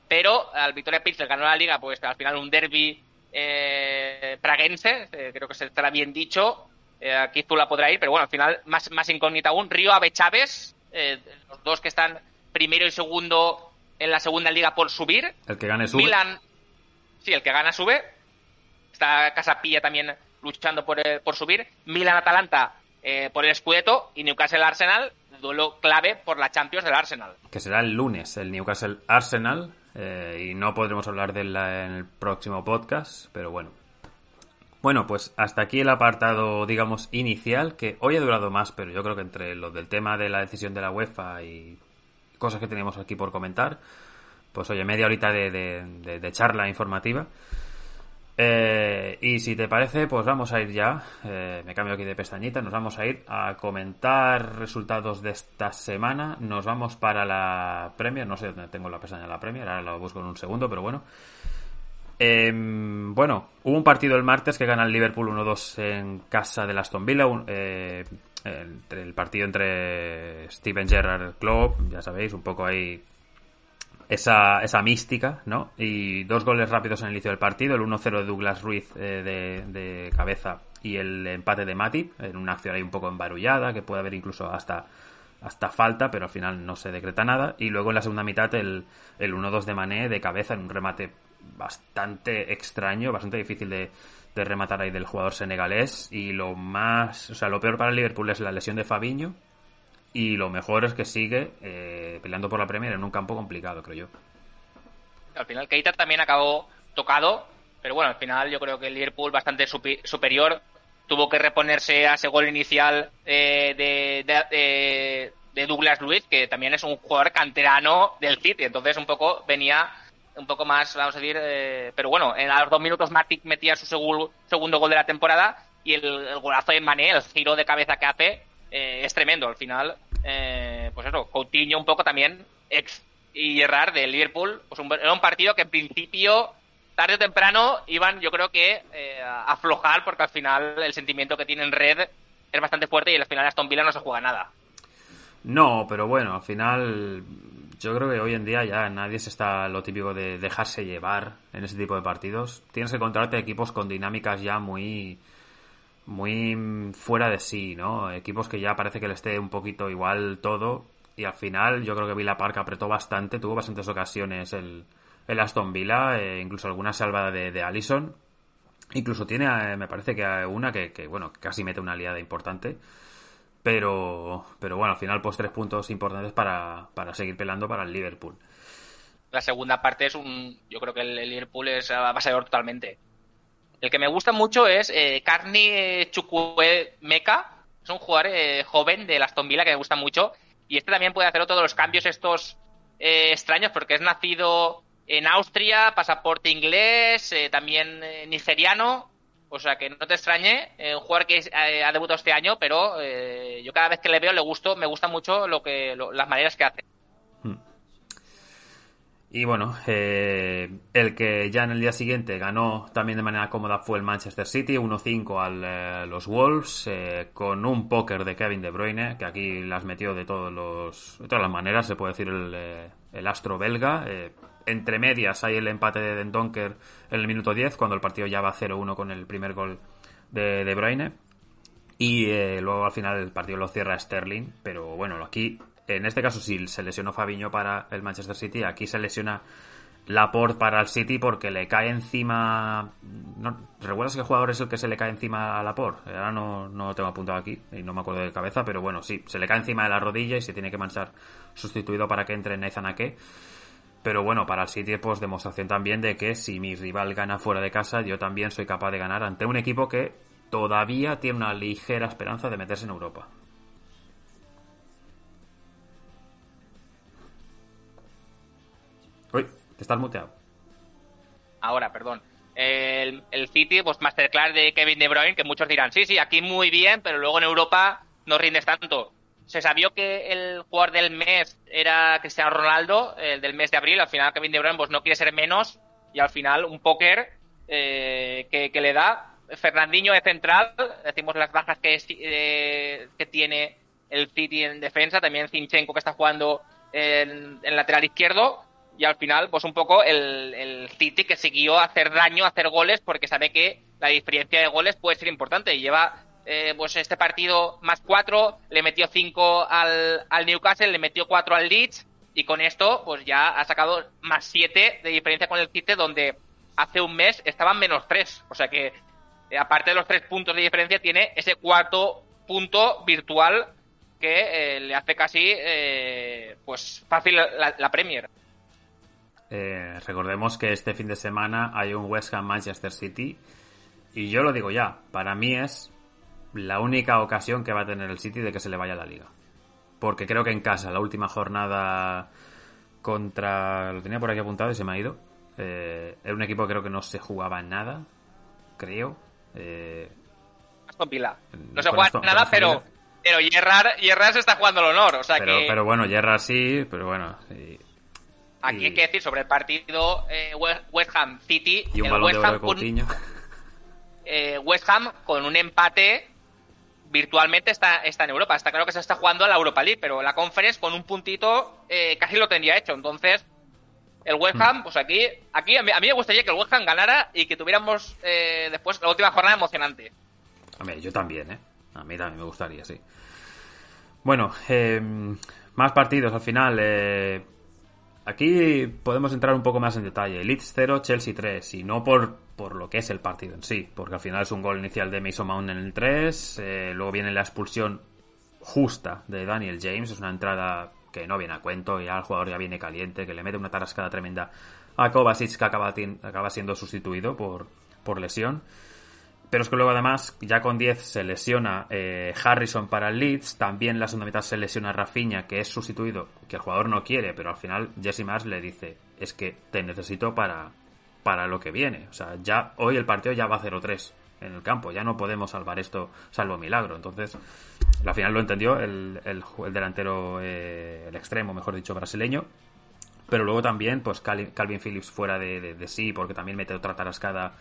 pero al Victoria Pilsen ganó la liga, pues al final un derby eh, praguense, eh, creo que se estará bien dicho. Eh, aquí Zula podrá ir, pero bueno, al final más, más incógnita aún. Río Ave Chávez, eh, los dos que están primero y segundo en la segunda liga por subir. El que gane sube. Milan, sí, el que gana sube. Está Casapilla también luchando por, por subir. Milan-Atalanta eh, por el Scudetto y Newcastle-Arsenal, duelo clave por la Champions del Arsenal. que será el lunes, el Newcastle Arsenal. eh, y no podremos hablar de él en el próximo podcast, pero bueno. Bueno, pues hasta aquí el apartado, digamos, inicial, que hoy ha durado más, pero yo creo que entre lo del tema de la decisión de la UEFA y cosas que teníamos aquí por comentar, pues oye, media horita de- de charla informativa. Eh, y si te parece, pues vamos a ir ya. eh, me cambio aquí de pestañita. Nos vamos a ir a comentar resultados de esta semana. Nos vamos para la Premier. No sé dónde tengo la pestaña de la Premier. Ahora la busco en un segundo, pero bueno. Em, bueno, hubo un partido el martes que gana el Liverpool 1-2 en casa del Aston Villa. un- eh, el partido entre Steven Gerrard Klopp, ya sabéis, un poco ahí esa, esa mística, ¿no? Y dos goles rápidos en el inicio del partido, el 1-0 de Douglas Ruiz eh, de, cabeza y el empate de Matip, en una acción ahí un poco embarullada, que puede haber incluso hasta, hasta falta, pero al final no se decreta nada. Y luego en la segunda mitad el, el 1-2 de Mané de cabeza en un remate bastante extraño, bastante difícil de, de rematar ahí del jugador senegalés. Y lo más, o sea, lo peor para Liverpool es la lesión de Fabiño. Y lo mejor es que sigue eh, peleando por la Premier en un campo complicado, creo yo. Al final Keita también acabó tocado, pero bueno, al final yo creo que el Liverpool bastante superior tuvo que reponerse a ese gol inicial eh, de, de- Douglas Luiz, que también es un jugador canterano del City, entonces un poco venía un poco más, vamos a decir, eh, pero bueno, en a los dos minutos Matic metía su segu- segundo gol de la temporada y el, el golazo de Mané, el giro de cabeza que hace, eh, es tremendo. Al final, eh, pues eso, Coutinho un poco también, ex y Gerrard del Liverpool, pues un- era un partido que en principio, tarde o temprano, iban, yo creo que, eh, aflojar porque al final el sentimiento que tiene en red es bastante fuerte y al final Aston Villa no se juega nada. No, pero bueno, al final yo creo que hoy en día ya nadie se está lo típico de dejarse llevar en ese tipo de partidos. Tienes que encontrarte equipos con dinámicas ya muy muy fuera de sí, ¿no? Equipos que ya parece que le esté un poquito igual todo y al final yo creo que Villa Park apretó bastante, tuvo bastantes ocasiones el, el Aston Villa, eh, incluso alguna salvada de, de Allison. Incluso tiene, eh, me parece que una que, que, bueno, casi mete una aliada importante. Pero, pero bueno, al final pues tres puntos importantes para, para seguir pelando para el Liverpool. La segunda parte es un, yo creo que el, Liverpool es avasallador totalmente. El que me gusta mucho es eh, Carni Chukwuemeka, es un jugador eh, joven de Aston Villa que me gusta mucho y este también puede hacer todos los cambios estos eh, extraños porque es nacido en Austria, pasaporte inglés, eh, también eh, nigeriano. O sea que no te extrañe, un jugador que ha debutado este año, pero yo cada vez que le veo le gusto, me gusta mucho lo que las maneras que hace. Y bueno, eh, el que ya en el día siguiente ganó también de manera cómoda fue el Manchester City, 1-5 a eh, los Wolves, eh, con un póker de Kevin De Bruyne, que aquí las metió de, todos los, de todas las maneras, se puede decir el, el astro belga. entre medias hay el empate de Donker en el minuto 10, cuando el partido ya va 0-1 con el primer gol de De Bruyne. Y luego al final el partido lo cierra Sterling, pero bueno, aquí en este caso sí se lesionó Fabiño para el Manchester City, aquí se lesiona Laporte para el City porque le cae encima. No, ¿Recuerdas qué jugador es el que se le cae encima a Laporte? Ahora no, no lo tengo apuntado aquí y no me acuerdo de cabeza, pero bueno, sí, se le cae encima de la rodilla y se tiene que manchar sustituido para que entre Nathan Ake. Pero bueno, para el City, pues demostración también de que si mi rival gana fuera de casa, yo también soy capaz de ganar ante un equipo que todavía tiene una ligera esperanza de meterse en Europa. Te estás muteado. Ahora, perdón. El, City, pues masterclass de Kevin De Bruyne, que muchos dirán, sí, sí, aquí muy bien, pero luego en Europa no rindes tanto. Se sabía que el jugador del mes era Cristiano Ronaldo, el del mes de abril. Al final Kevin De Bruyne pues, no quiere ser menos y al final un póker eh, que, le da. Fernandinho de central, decimos las bajas que, eh, que tiene el City en defensa, también Zinchenko que está jugando en, en lateral izquierdo y al final, pues un poco el, el City que siguió a hacer daño, a hacer goles, porque sabe que la diferencia de goles puede ser importante. Y lleva eh, pues este partido más cuatro, le metió cinco al, al Newcastle, le metió cuatro al Leeds, y con esto, pues ya ha sacado más siete de diferencia con el City, donde hace un mes estaban menos tres. O sea que, eh, aparte de los tres puntos de diferencia, tiene ese cuarto punto virtual que eh, le hace casi pues fácil la Premier. Eh, recordemos que este fin de semana hay un West Ham Manchester City y yo lo digo ya, para mí es la única ocasión que va a tener el City de que se le vaya a la liga. Porque creo que en casa, la última jornada contra... Lo tenía por aquí apuntado y se me ha ido. Eh, era un equipo que creo que no se jugaba nada, creo. Eh, no se juega nada, pero, pero Gerrard, se está jugando el honor. O sea pero, que... pero bueno, Gerrard sí, pero bueno, Aquí hay que decir sobre el partido eh, West Ham City. Y un el West, Ham con, eh, West Ham con un empate virtualmente está, está en Europa. Está claro que se está jugando a la Europa League, pero la Conference con un puntito eh, casi lo tendría hecho. Entonces, el West Ham, hmm. pues aquí, aquí a mí, me gustaría que el West Ham ganara y que tuviéramos después la última jornada emocionante. A mí, yo también, ¿eh? A mí también me gustaría, sí. Bueno, más partidos al final. Aquí podemos entrar un poco más en detalle. Leeds 0, Chelsea 3. Y no por, por lo que es el partido en sí, porque al final es un gol inicial de Mason Mount en el 3. Eh, luego viene la expulsión justa de Daniel James. Es una entrada que no viene a cuento. Ya el jugador ya viene caliente, que le mete una tarascada tremenda a Kovacic, que acaba, acaba siendo sustituido por, por lesión. Pero es que luego además, ya con 10 se lesiona eh, Harrison para el Leeds, también la segunda mitad se lesiona Rafinha, que es sustituido, que el jugador no quiere, pero al final Jesse Mars le dice, es que te necesito para, para lo que viene. O sea, ya hoy el partido ya va 0-3 en el campo, ya no podemos salvar esto salvo milagro. Entonces, al final lo entendió el, el, delantero, eh, el extremo, mejor dicho, brasileño. Pero luego también, pues Calvin Phillips fuera de, de sí, porque también mete otra tarascada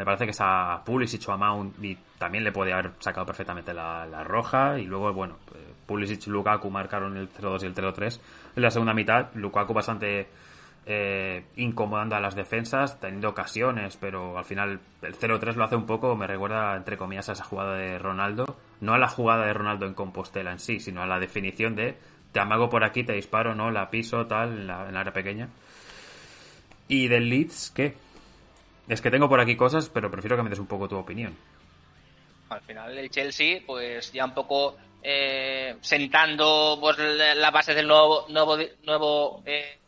Me parece que esa Pulisic o a Mount y también le podía haber sacado perfectamente la, roja. Y luego, bueno, eh, Pulisic y Lukaku marcaron el 0-2 y el 0-3. En la segunda mitad, Lukaku bastante eh, incomodando a las defensas, teniendo ocasiones, pero al final el 0-3 lo hace un poco, me recuerda, entre comillas, a esa jugada de Ronaldo. No a la jugada de Ronaldo en Compostela en sí, sino a la definición de te amago por aquí, te disparo, no, la piso, tal, en la área pequeña. ¿Y del Leeds qué? Es que tengo por aquí cosas, pero prefiero que me des un poco tu opinión. Al final el Chelsea, pues ya un poco eh, sentando pues la base del nuevo nuevo nuevo eh,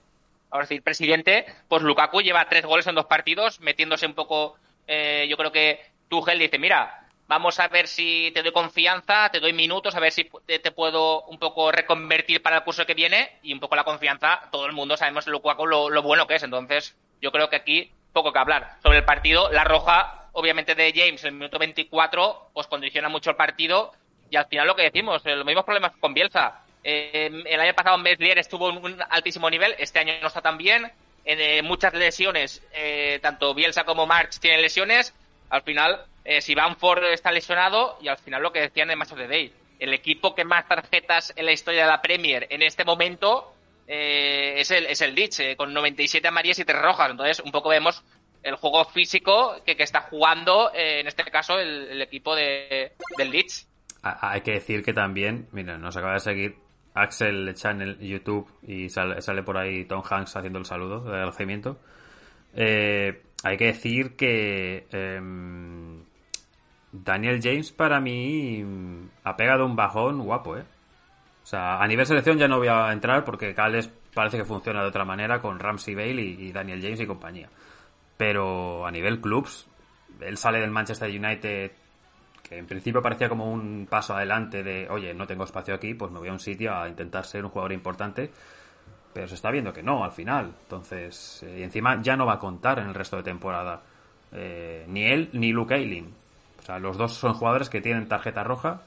decir presidente, pues Lukaku lleva tres goles en dos partidos, metiéndose un poco. Eh, yo creo que Tuchel dice, mira, vamos a ver si te doy confianza, te doy minutos, a ver si te, puedo un poco reconvertir para el curso que viene y un poco la confianza. Todo el mundo sabemos Lukaku lo bueno que es, entonces yo creo que aquí poco que hablar. Sobre el partido, la roja, obviamente, de James el minuto 24, pues condiciona mucho el partido. Y al final lo que decimos, eh, los mismos problemas con Bielsa. Eh, el año pasado Meslier estuvo en un altísimo nivel, este año no está tan bien. Eh, muchas lesiones, eh, tanto Bielsa como March tienen lesiones. Al final, eh, si Banford está lesionado, y al final lo que decían en Match of the Day, el equipo que más tarjetas en la historia de la Premier en este momento eh, es el, es el Leeds, eh, con 97 amarillas y 3 rojas. Entonces, un poco vemos el juego físico que, que está jugando, eh, en este caso, el, equipo de, del Leeds. Hay que decir que también, mira, nos acaba de seguir Axel Channel YouTube y sale, sale por ahí Tom Hanks haciendo el saludo de agradecimiento. Eh, hay que decir que eh, Daniel James para mí ha pegado un bajón guapo, ¿eh? Sea, a nivel selección ya no voy a entrar porque Cales parece que funciona de otra manera con Ramsey Bale y, y Daniel James y compañía. Pero a nivel clubs, él sale del Manchester United que en principio parecía como un paso adelante de, oye, no tengo espacio aquí, pues me voy a un sitio a intentar ser un jugador importante. Pero se está viendo que no, al final. Entonces, eh, y encima ya no va a contar en el resto de temporada. Eh, ni él ni Luke Ayling. O sea, los dos son jugadores que tienen tarjeta roja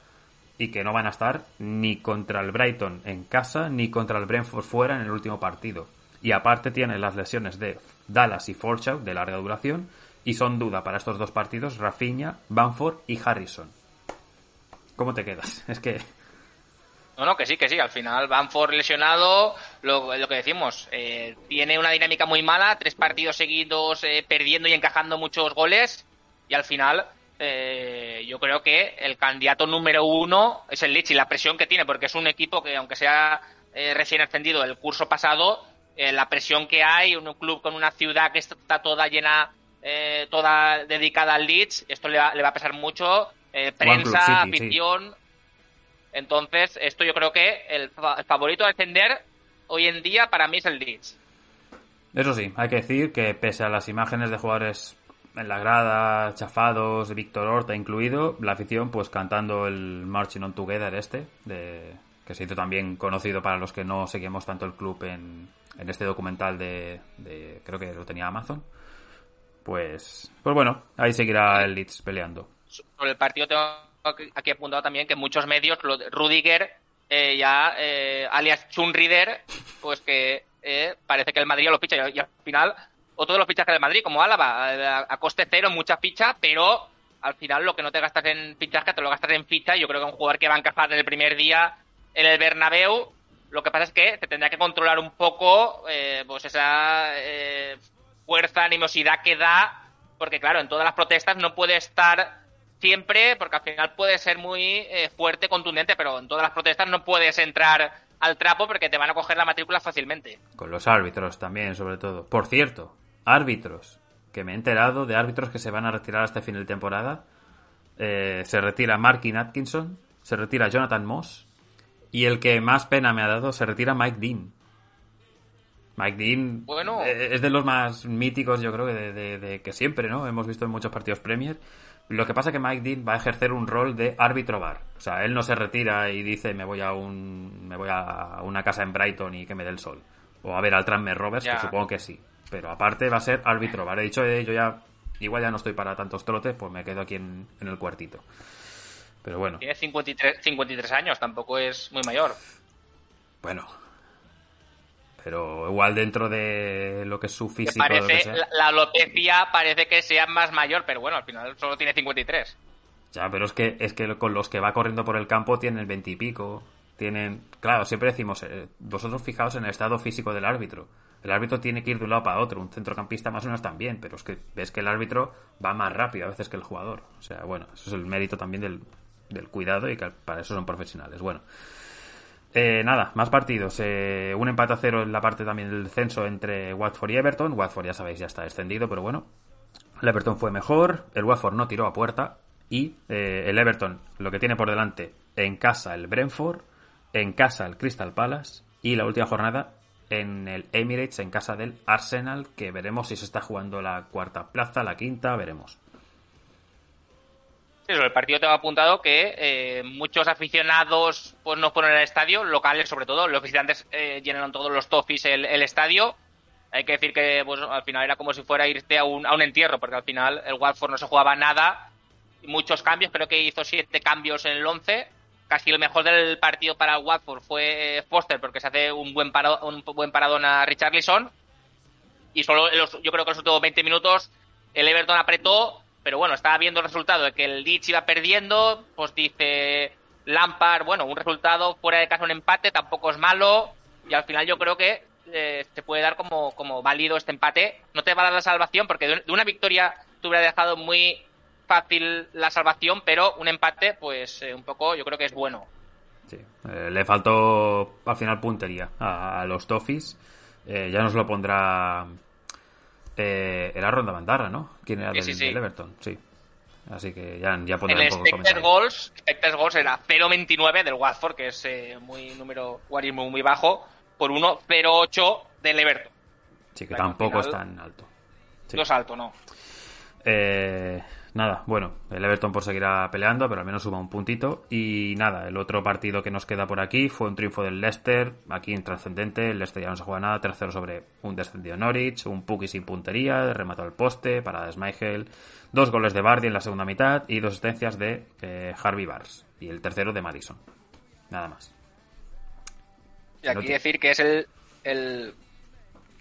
y que no van a estar ni contra el Brighton en casa ni contra el Brentford fuera en el último partido. Y aparte tienen las lesiones de Dallas y Forchow de larga duración y son duda para estos dos partidos Rafinha, Banford y Harrison. ¿Cómo te quedas? Es que No, no, que sí, que sí. Al final, Banford lesionado, lo, lo que decimos, eh, tiene una dinámica muy mala, tres partidos seguidos eh, perdiendo y encajando muchos goles, y al final eh, yo creo que el candidato número uno es el Leeds y la presión que tiene, porque es un equipo que, aunque sea eh, recién ascendido el curso pasado, eh, la presión que hay, un club con una ciudad que está toda llena, eh, toda dedicada al Leeds, esto le va, le va a pesar mucho, prensa, City, sí. afición. Entonces, esto yo creo que el, el favorito a defender hoy en día para mí es el Leeds. Eso sí, hay que decir que pese a las imágenes de jugadores en la grada, chafados, Víctor Horta incluido, la afición pues cantando el Marching on Together este, que se hizo también conocido para los que no seguimos tanto el club en, en este documental de, creo que lo tenía Amazon. Pues, pues bueno, ahí seguirá el Leeds peleando. Sobre el partido tengo aquí- apuntado también que muchos medios, Rudiger, eh, ya, eh, alias Chunrider, pues que eh, parece que el Madrid lo ficha y al final otro de los fichajes del Madrid, como Álava, eh, a, coste cero, mucha ficha, pero al final lo que no te gastas en fichaje te lo gastas en ficha y yo creo que un jugador que va a encajar desde el primer día en el Bernabéu, lo que pasa es que te tendrá que controlar un poco eh, pues esa eh, fuerza, animosidad que da, porque claro, en todas las protestas no puede estar siempre, porque al final puede ser muy eh, fuerte, contundente, pero en todas las protestas no puedes entrar al trapo porque te van a coger la matrícula fácilmente. Con los árbitros también, sobre todo. Por cierto, árbitros, que me he enterado de árbitros que se van a retirar hasta fin de temporada. Eh, se retira Markin Atkinson, se retira Jonathan Moss, y el que más pena me ha dado, se retira Mike Dean. Mike Dean Bueno. eh, es de los más míticos, yo creo, que de, de- de que siempre, ¿no? Hemos visto en muchos partidos Premier. Lo que pasa es que Mike Dean va a ejercer un rol de árbitro bar. O sea, él no se retira y dice me voy a un me voy a una casa en Brighton y que me dé el sol. O a ver al Tranmere Rovers, Ya. que supongo que sí. Pero aparte va a ser árbitro bar. He dicho, eh, yo ya igual ya no estoy para tantos trotes, pues me quedo aquí en, en el cuartito. Pero bueno, Tiene 53, 53 años, tampoco es muy mayor. bueno. pero igual dentro de lo que es su físico. lo parece, que sea. la, la alopecia parece que sea más mayor, pero bueno, al final solo tiene 53. Ya, pero es que, es que con los que va corriendo por el campo tienen veintipico. Tienen. Claro, siempre decimos, eh, vosotros fijaos en el estado físico del árbitro. El árbitro tiene que ir de un lado para otro. Un centrocampista más o menos también, pero es que ves que el árbitro va más rápido a veces que el jugador. O sea, bueno, eso es el mérito también del, cuidado y que para eso son profesionales. Bueno. Eh, nada, más partidos. Eh, un empate a cero en la parte también del descenso entre Watford y Everton. Watford, ya sabéis, ya está descendido, pero bueno. El Everton fue mejor. El Watford no tiró a puerta. Y eh, el Everton, lo que tiene por delante, en casa el Brentford, en casa el Crystal Palace. Y la última jornada en el Emirates, en casa del Arsenal, que veremos si se está jugando la cuarta plaza, la quinta, veremos. Sobre el partido tengo apuntado que eh, muchos aficionados pues no fueron al estadio, locales sobre todo, los visitantes eh, llenaron todos los toffees el, el estadio. Hay que decir que pues, al final era como si fuera irte a un, a un entierro, porque al final el Watford no se jugaba nada. Muchos cambios, creo que hizo siete cambios en el 11. Casi el mejor del partido para Watford fue eh, Foster, porque se hace un buen, parado, un buen paradón a Richarlison. Y solo yo creo que los últimos 20 minutos el Everton apretó, pero bueno, estaba viendo el resultado de que el Leeds iba perdiendo, pues dice Lampard, bueno, un resultado fuera de casa, un empate, tampoco es malo, y al final yo creo que eh, se puede dar como, como válido este empate. No te va a dar la salvación, porque de una victoria te hubiera dejado muy fácil la salvación, pero un empate, pues eh, un poco yo creo que es bueno. Sí. Eh, le faltó al final puntería a, a los Toffees. Eh, ya nos lo pondrá. Eh, era Ronda Bandarra, ¿no? ¿Quién era Sí, del, sí, sí. del Everton? Sí. Así que ya, ya El un poco el expected comentario. goals, expected goals era 0.29 del Watford, que es muy número guarismo muy bajo, por 1.08 del Everton. Sí, que tampoco es final- tan alto. No es alto, ¿no? Eh, nada, bueno, el Everton por seguirá peleando, pero al menos suma un puntito. Y nada, el otro partido que nos queda por aquí fue un triunfo del Leicester, aquí intrascendente. El Leicester ya no se juega nada, tercero sobre un descendido Norwich, un Puki sin puntería, remató al poste para Schmeichel, dos goles de Bardi en la segunda mitad y dos asistencias de eh, Harvey Barnes. Y el tercero de Madison. Nada más. Y aquí decir que es el, el,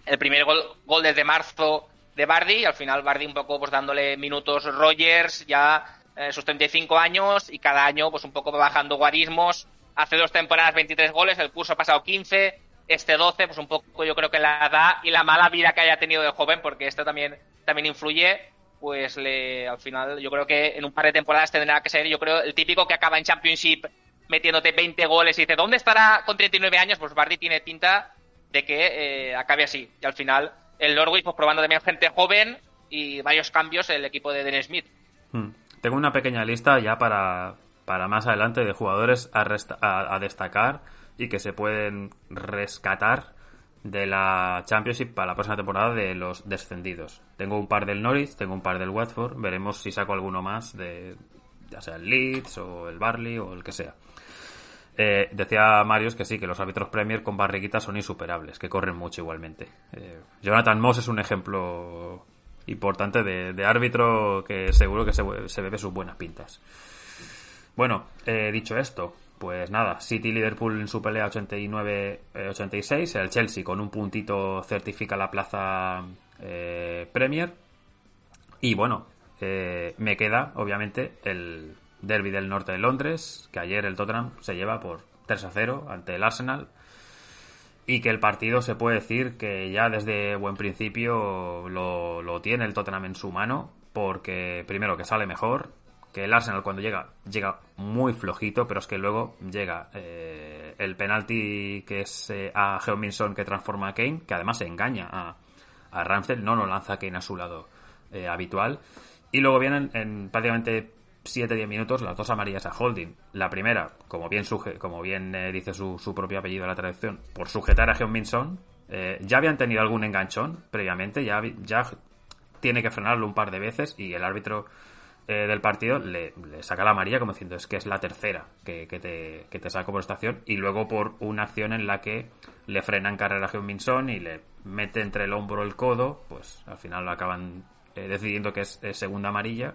el primer gol, gol desde marzo de Bardi, al final Bardi un poco pues dándole minutos Rogers, ya eh, sus 35 años, y cada año pues un poco bajando guarismos. Hace dos temporadas 23 goles, el curso ha pasado 15, este 12, pues un poco yo creo que la edad y la mala vida que haya tenido de joven, porque esto también, también influye, pues le, al final yo creo que en un par de temporadas tendrá que ser, yo creo, el típico que acaba en Championship metiéndote 20 goles y dice, ¿dónde estará con 39 años? Pues Bardi tiene pinta de que eh, acabe así. Y al final el Norwich pues probando también gente joven y varios cambios el equipo de Dennis Smith. Hmm. Tengo una pequeña lista ya para, para más adelante de jugadores a, resta- a- a destacar y que se pueden rescatar de la Championship para la próxima temporada de los descendidos. Tengo un par del Norwich, tengo un par del Watford, veremos si saco alguno más de ya sea el Leeds o el Barley o el que sea. Eh, decía Marius que sí, que los árbitros Premier con barriguitas son insuperables, que corren mucho igualmente. Eh, Jonathan Moss es un ejemplo importante de, árbitro que seguro que se, se bebe sus buenas pintas. Bueno, eh, dicho esto, pues nada, City y Liverpool en su pelea 89-86, el Chelsea con un puntito certifica la plaza eh, Premier. Y bueno, me queda obviamente el derby del norte de Londres, que ayer el Tottenham se lleva por 3 a 0 ante el Arsenal. Y que el partido se puede decir que ya desde buen principio lo, lo tiene el Tottenham en su mano, porque primero que sale mejor, que el Arsenal cuando llega, llega muy flojito, pero es que luego llega eh, el penalti que es eh, a Heung-Min que transforma a Kane, que además engaña a, a no lo lanza Kane a su lado eh, habitual. Y luego vienen en prácticamente 7-10 minutos las dos amarillas a Holding. La primera, como bien, suje como bien eh, dice su, su, propio apellido en la traducción, por sujetar a Heung-Min eh, ya habían tenido algún enganchón previamente, ya, ya tiene que frenarlo un par de veces y el árbitro eh, del partido le, saca la amarilla como diciendo es que es la tercera que, que, te, que te saco por esta acción y luego por una acción en la que le frena en carrera a Heung-Min y le mete entre el hombro el codo, pues al final lo acaban eh, decidiendo que es, segunda amarilla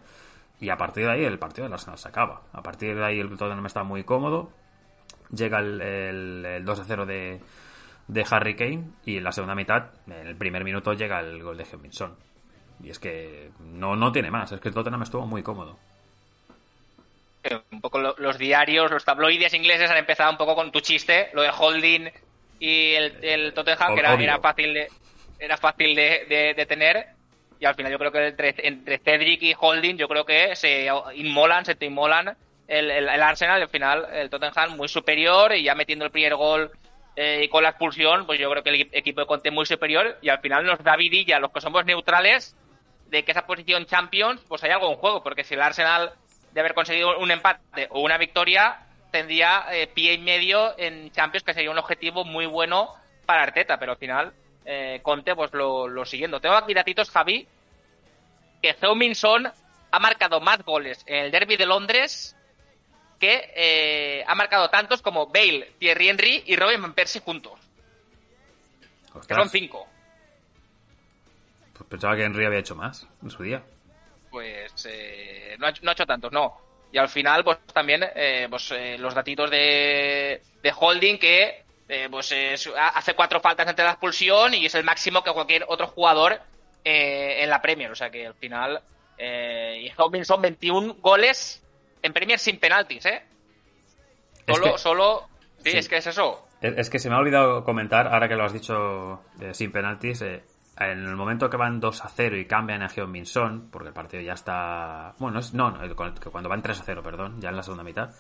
y a partir de ahí el partido del Arsenal se acaba. A partir de ahí el Tottenham está muy cómodo, llega el, el, el 2 a 0 de, de Harry Kane y en la segunda mitad, en el primer minuto, llega el gol de Heung-Min Y es que no, no tiene más, es que el Tottenham estuvo muy cómodo. Un poco los diarios, los tabloides ingleses han empezado un poco con tu chiste, lo de Holding y el, Tottenham, que era, fácil de, era fácil de, tener. Y al final yo creo que entre, entre Cedric y Holding, yo creo que se inmolan, se te inmolan el, el, Arsenal. Al final el Tottenham muy superior y ya metiendo el primer gol eh, y con la expulsión, pues yo creo que el equipo de Conte muy superior. Y al final nos da vidilla, los que somos neutrales, de que esa posición Champions, pues hay algo en juego. Porque si el Arsenal de haber conseguido un empate o una victoria, tendría eh, pie y medio en Champions, que sería un objetivo muy bueno para Arteta, pero al final eh, Conte pues lo, siguiendo. Tengo aquí datitos, Javi, que Zeuminson ha marcado más goles en el derby de Londres que eh, ha marcado tantos como Bale, Thierry Henry y Robin Van Persie juntos. Que son cinco. Pues pensaba que Henry había hecho más en su día pues eh, no, ha, no, ha, hecho tantos, no. Y al final, pues también eh, pues, eh, los datitos de, de Holding que pues hace cuatro faltas ante la expulsión y es el máximo que cualquier otro jugador en la Premier. O sea que al final, y Holding son 21 goles en Premier sin penaltis, ¿eh? Solo, solo, sí, es que es eso. Es, que se me ha olvidado comentar, ahora que lo has dicho sin penaltis, en el momento que van 2 a 0 y cambian a Geon Minson, porque el partido ya está. Bueno, no, no, cuando van 3 a 0, perdón, ya en la segunda mitad.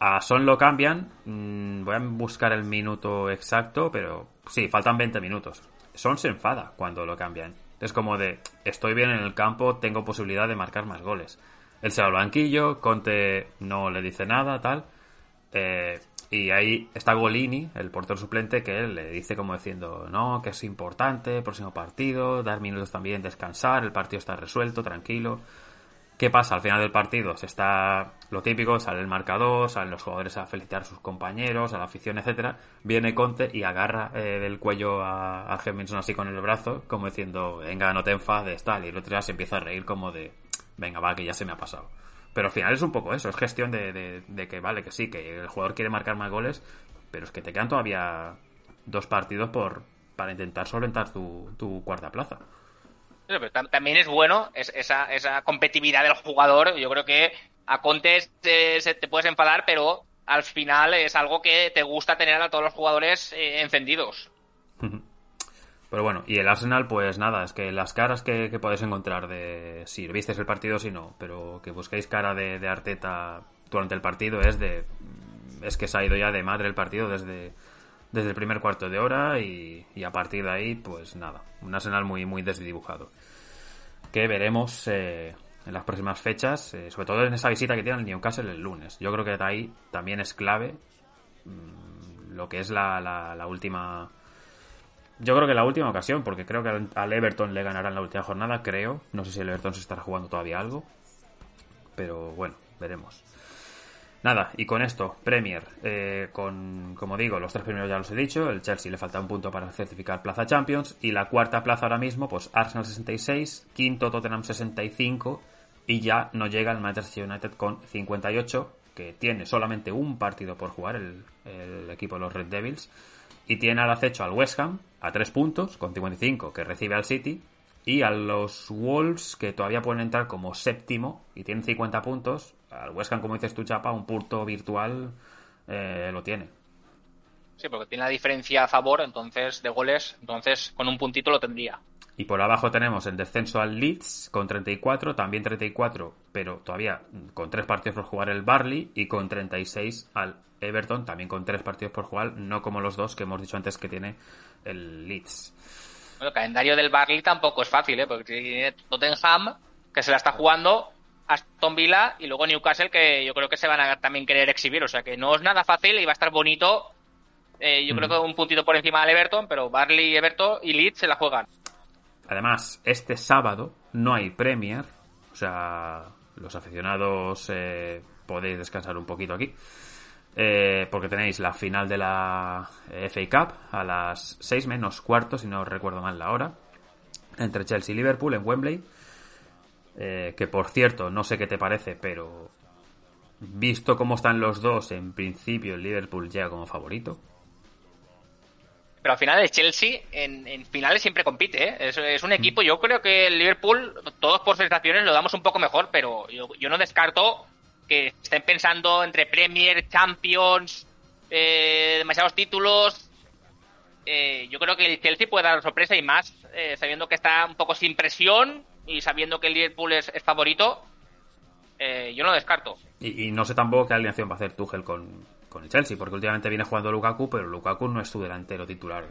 A Son lo cambian. Mm, voy a buscar el minuto exacto, pero sí, faltan 20 minutos. Son se enfada cuando lo cambian. Es como de, estoy bien en el campo, tengo posibilidad de marcar más goles. Él se va al banquillo, Conte no le dice nada, tal. Eh, y ahí está Golini, el portero suplente, que le dice como diciendo, no, que es importante, próximo partido, dar minutos también, descansar, el partido está resuelto, tranquilo. ¿Qué pasa? Al final del partido se está lo típico, sale el marcador, salen los jugadores a felicitar a sus compañeros, a la afición, etcétera. Viene Conte y agarra eh, del cuello a, a así con el brazo, como diciendo, venga, no te enfades, tal. Y el otro día se empieza a reír como de, venga, va, que ya se me ha pasado. Pero al final es un poco eso, es gestión de, que vale, que sí, que el jugador quiere marcar más goles, pero es que te quedan todavía dos partidos por para intentar solventar tu, cuarta plaza. Pero también es bueno esa, esa competitividad del jugador. Yo creo que a Conte se, te puedes enfadar, pero al final es algo que te gusta tener a todos los jugadores eh, encendidos. Pero bueno, y el Arsenal, pues nada, es que las caras que, podéis encontrar de si visteis el partido, si no, pero que busquéis cara de, Arteta durante el partido es de. Es que se ha ido ya de madre el partido desde, desde el primer cuarto de hora y, a partir de ahí, pues nada, un Arsenal muy, muy desdibujado. Que veremos eh, en las próximas fechas, eh, sobre todo en esa visita que tiene el Newcastle el lunes. Yo creo que de ahí también es clave mm, lo que es la, la última yo creo que la última ocasión, porque creo que al Everton le ganarán la última jornada, creo. No sé si el Everton se estará jugando todavía algo. Pero bueno, veremos. Nada, y con esto, Premier, eh, con, como digo, los tres primeros ya los he dicho, el Chelsea le falta un punto para certificar plaza Champions, y la cuarta plaza ahora mismo, pues Arsenal 66, quinto Tottenham 65, y ya no llega el Manchester United con 58, que tiene solamente un partido por jugar el, el equipo de los Red Devils, y tiene al acecho al West Ham a 3 puntos con 55 que recibe al City y a los Wolves que todavía pueden entrar como séptimo y tienen 50 puntos. Al West Ham, como dices tú, Chapa, un punto virtual eh, lo tiene. Sí, porque tiene la diferencia a favor entonces de goles, entonces con un puntito lo tendría. Y por abajo tenemos el descenso al Leeds con 34, también 34, pero todavía con tres partidos por jugar el Barley y con 36 al Everton, también con tres partidos por jugar, no como los dos que hemos dicho antes que tiene el Leeds. Bueno, el calendario del Barley tampoco es fácil, ¿eh? porque tiene Tottenham, que se la está jugando, Aston Villa y luego Newcastle, que yo creo que se van a también querer exhibir. O sea que no es nada fácil y va a estar bonito. Eh, yo creo que un puntito por encima del Everton, pero Barley, Everton y Leeds se la juegan. Además, este sábado no hay Premier, o sea, los aficionados eh, podéis descansar un poquito aquí. Eh, porque tenéis la final de la eh, FA Cup a las 6 menos cuarto, si no recuerdo mal la hora, entre Chelsea y Liverpool en Wembley. Eh, que por cierto, no sé qué te parece, pero visto cómo están los dos, en principio el Liverpool llega como favorito. pero al final el Chelsea en, finales siempre compite. ¿eh? Es, un equipo, yo creo que el Liverpool, todos por sensaciones, lo damos un poco mejor, pero yo, no descarto que estén pensando entre Premier, Champions, eh, demasiados títulos. Eh, yo creo que el Chelsea puede dar sorpresa y más, eh, sabiendo que está un poco sin presión y sabiendo que el Liverpool es, favorito. yo no descarto. Y, no sé tampoco qué alineación va a hacer Tuchel con, con el Chelsea, porque últimamente viene jugando Lukaku, pero Lukaku no es su delantero titular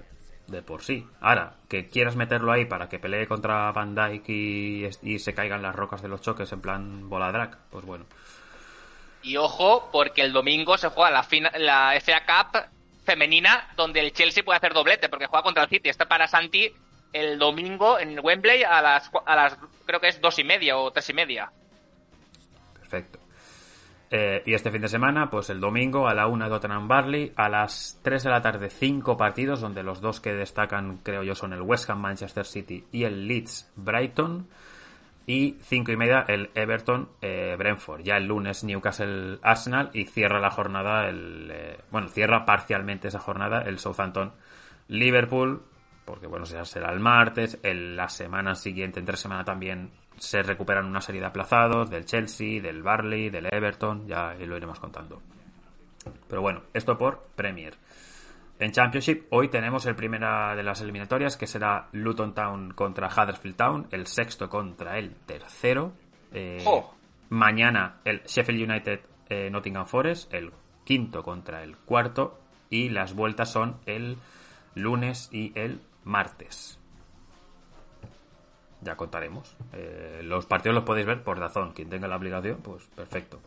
de por sí. Ahora, que quieras meterlo ahí para que pelee contra Van Dijk y, se caigan las rocas de los choques en plan bola drag, pues bueno. Y ojo, porque el domingo se juega la, la FA Cup femenina, donde el Chelsea puede hacer doblete, porque juega contra el City. Está para Santi el domingo en Wembley a las, a las creo que es dos y media o tres y media. Perfecto. Eh, y este fin de semana, pues el domingo a la 1 Tottenham Barley, a las 3 de la tarde cinco partidos, donde los dos que destacan creo yo son el West Ham Manchester City y el Leeds Brighton. Y 5 y media el Everton eh, Brentford. Ya el lunes Newcastle Arsenal y cierra la jornada, el eh, bueno, cierra parcialmente esa jornada el Southampton Liverpool, porque bueno, será el martes, el, la semana siguiente, entre semana también se recuperan una serie de aplazados del Chelsea, del Barley, del Everton, ya lo iremos contando. Pero bueno, esto por Premier. En Championship hoy tenemos el primera de las eliminatorias que será Luton Town contra Huddersfield Town, el sexto contra el tercero. Eh, mañana el Sheffield United eh, Nottingham Forest, el quinto contra el cuarto y las vueltas son el lunes y el martes ya contaremos. Eh, los partidos los podéis ver por Dazón. Quien tenga la obligación, pues perfecto.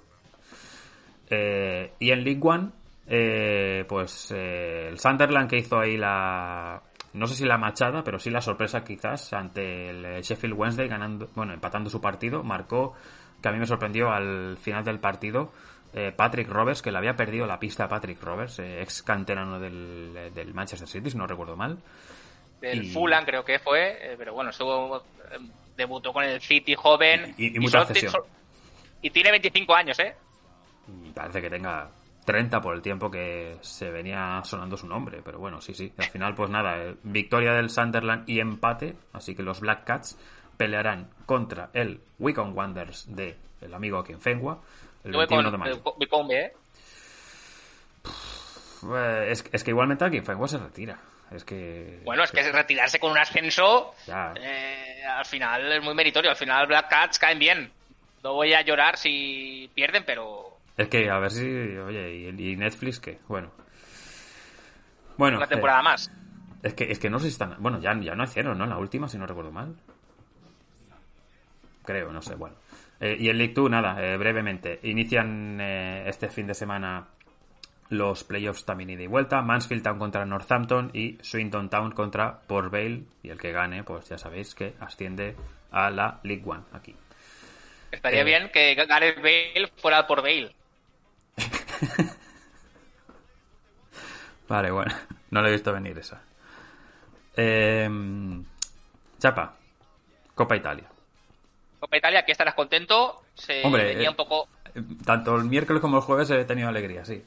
Eh, y en League One, eh, pues el Sunderland que hizo ahí la. No sé si la machada, pero sí la sorpresa quizás ante el Sheffield Wednesday ganando, bueno, empatando su partido, marcó que a mí me sorprendió al final del partido Patrick Roberts, que le había perdido la pista a Patrick Roberts, ex canterano del, del Manchester City, si no recuerdo mal del Fulham creo que fue, eh, pero bueno, estuvo eh, debutó con el City joven y, mucha y tiene 25 años, ¿eh? Y parece que tenga 30 por el tiempo que se venía sonando su nombre, pero bueno, sí, sí. Al final, pues nada, eh, victoria del Sunderland y empate, así que los Black Cats pelearán contra el Wickham Wanderers de el amigo Fengua el 21 de mayo. Es, es que igualmente Fengua se retira. Es que. Bueno, es que retirarse con un ascenso. Eh, al final es muy meritorio. Al final Black Cats caen bien. No voy a llorar si pierden, pero. Es que a ver si. Oye, ¿y, Netflix qué? Bueno. Bueno. Una temporada eh, más. Es que, es que no sé si están. Bueno, ya, ya no hicieron, ¿no? La última, si no recuerdo mal. Creo, no sé, bueno. Eh, y el League 2, nada, brevemente. Inician este fin de semana los playoffs también ida y vuelta. Mansfield Town contra Northampton y Swinton Town contra Port Vale. Y el que gane, pues ya sabéis que asciende a la League One aquí. Estaría eh, bien que Gareth Bale fuera por Bale. vale, bueno, no lo he visto venir esa. Em, Chapa, Copa Italia. Copa Italia, aquí estarás contento. Se Hombre, venía un poco. Eh, tanto el miércoles como el jueves he tenido alegría, sí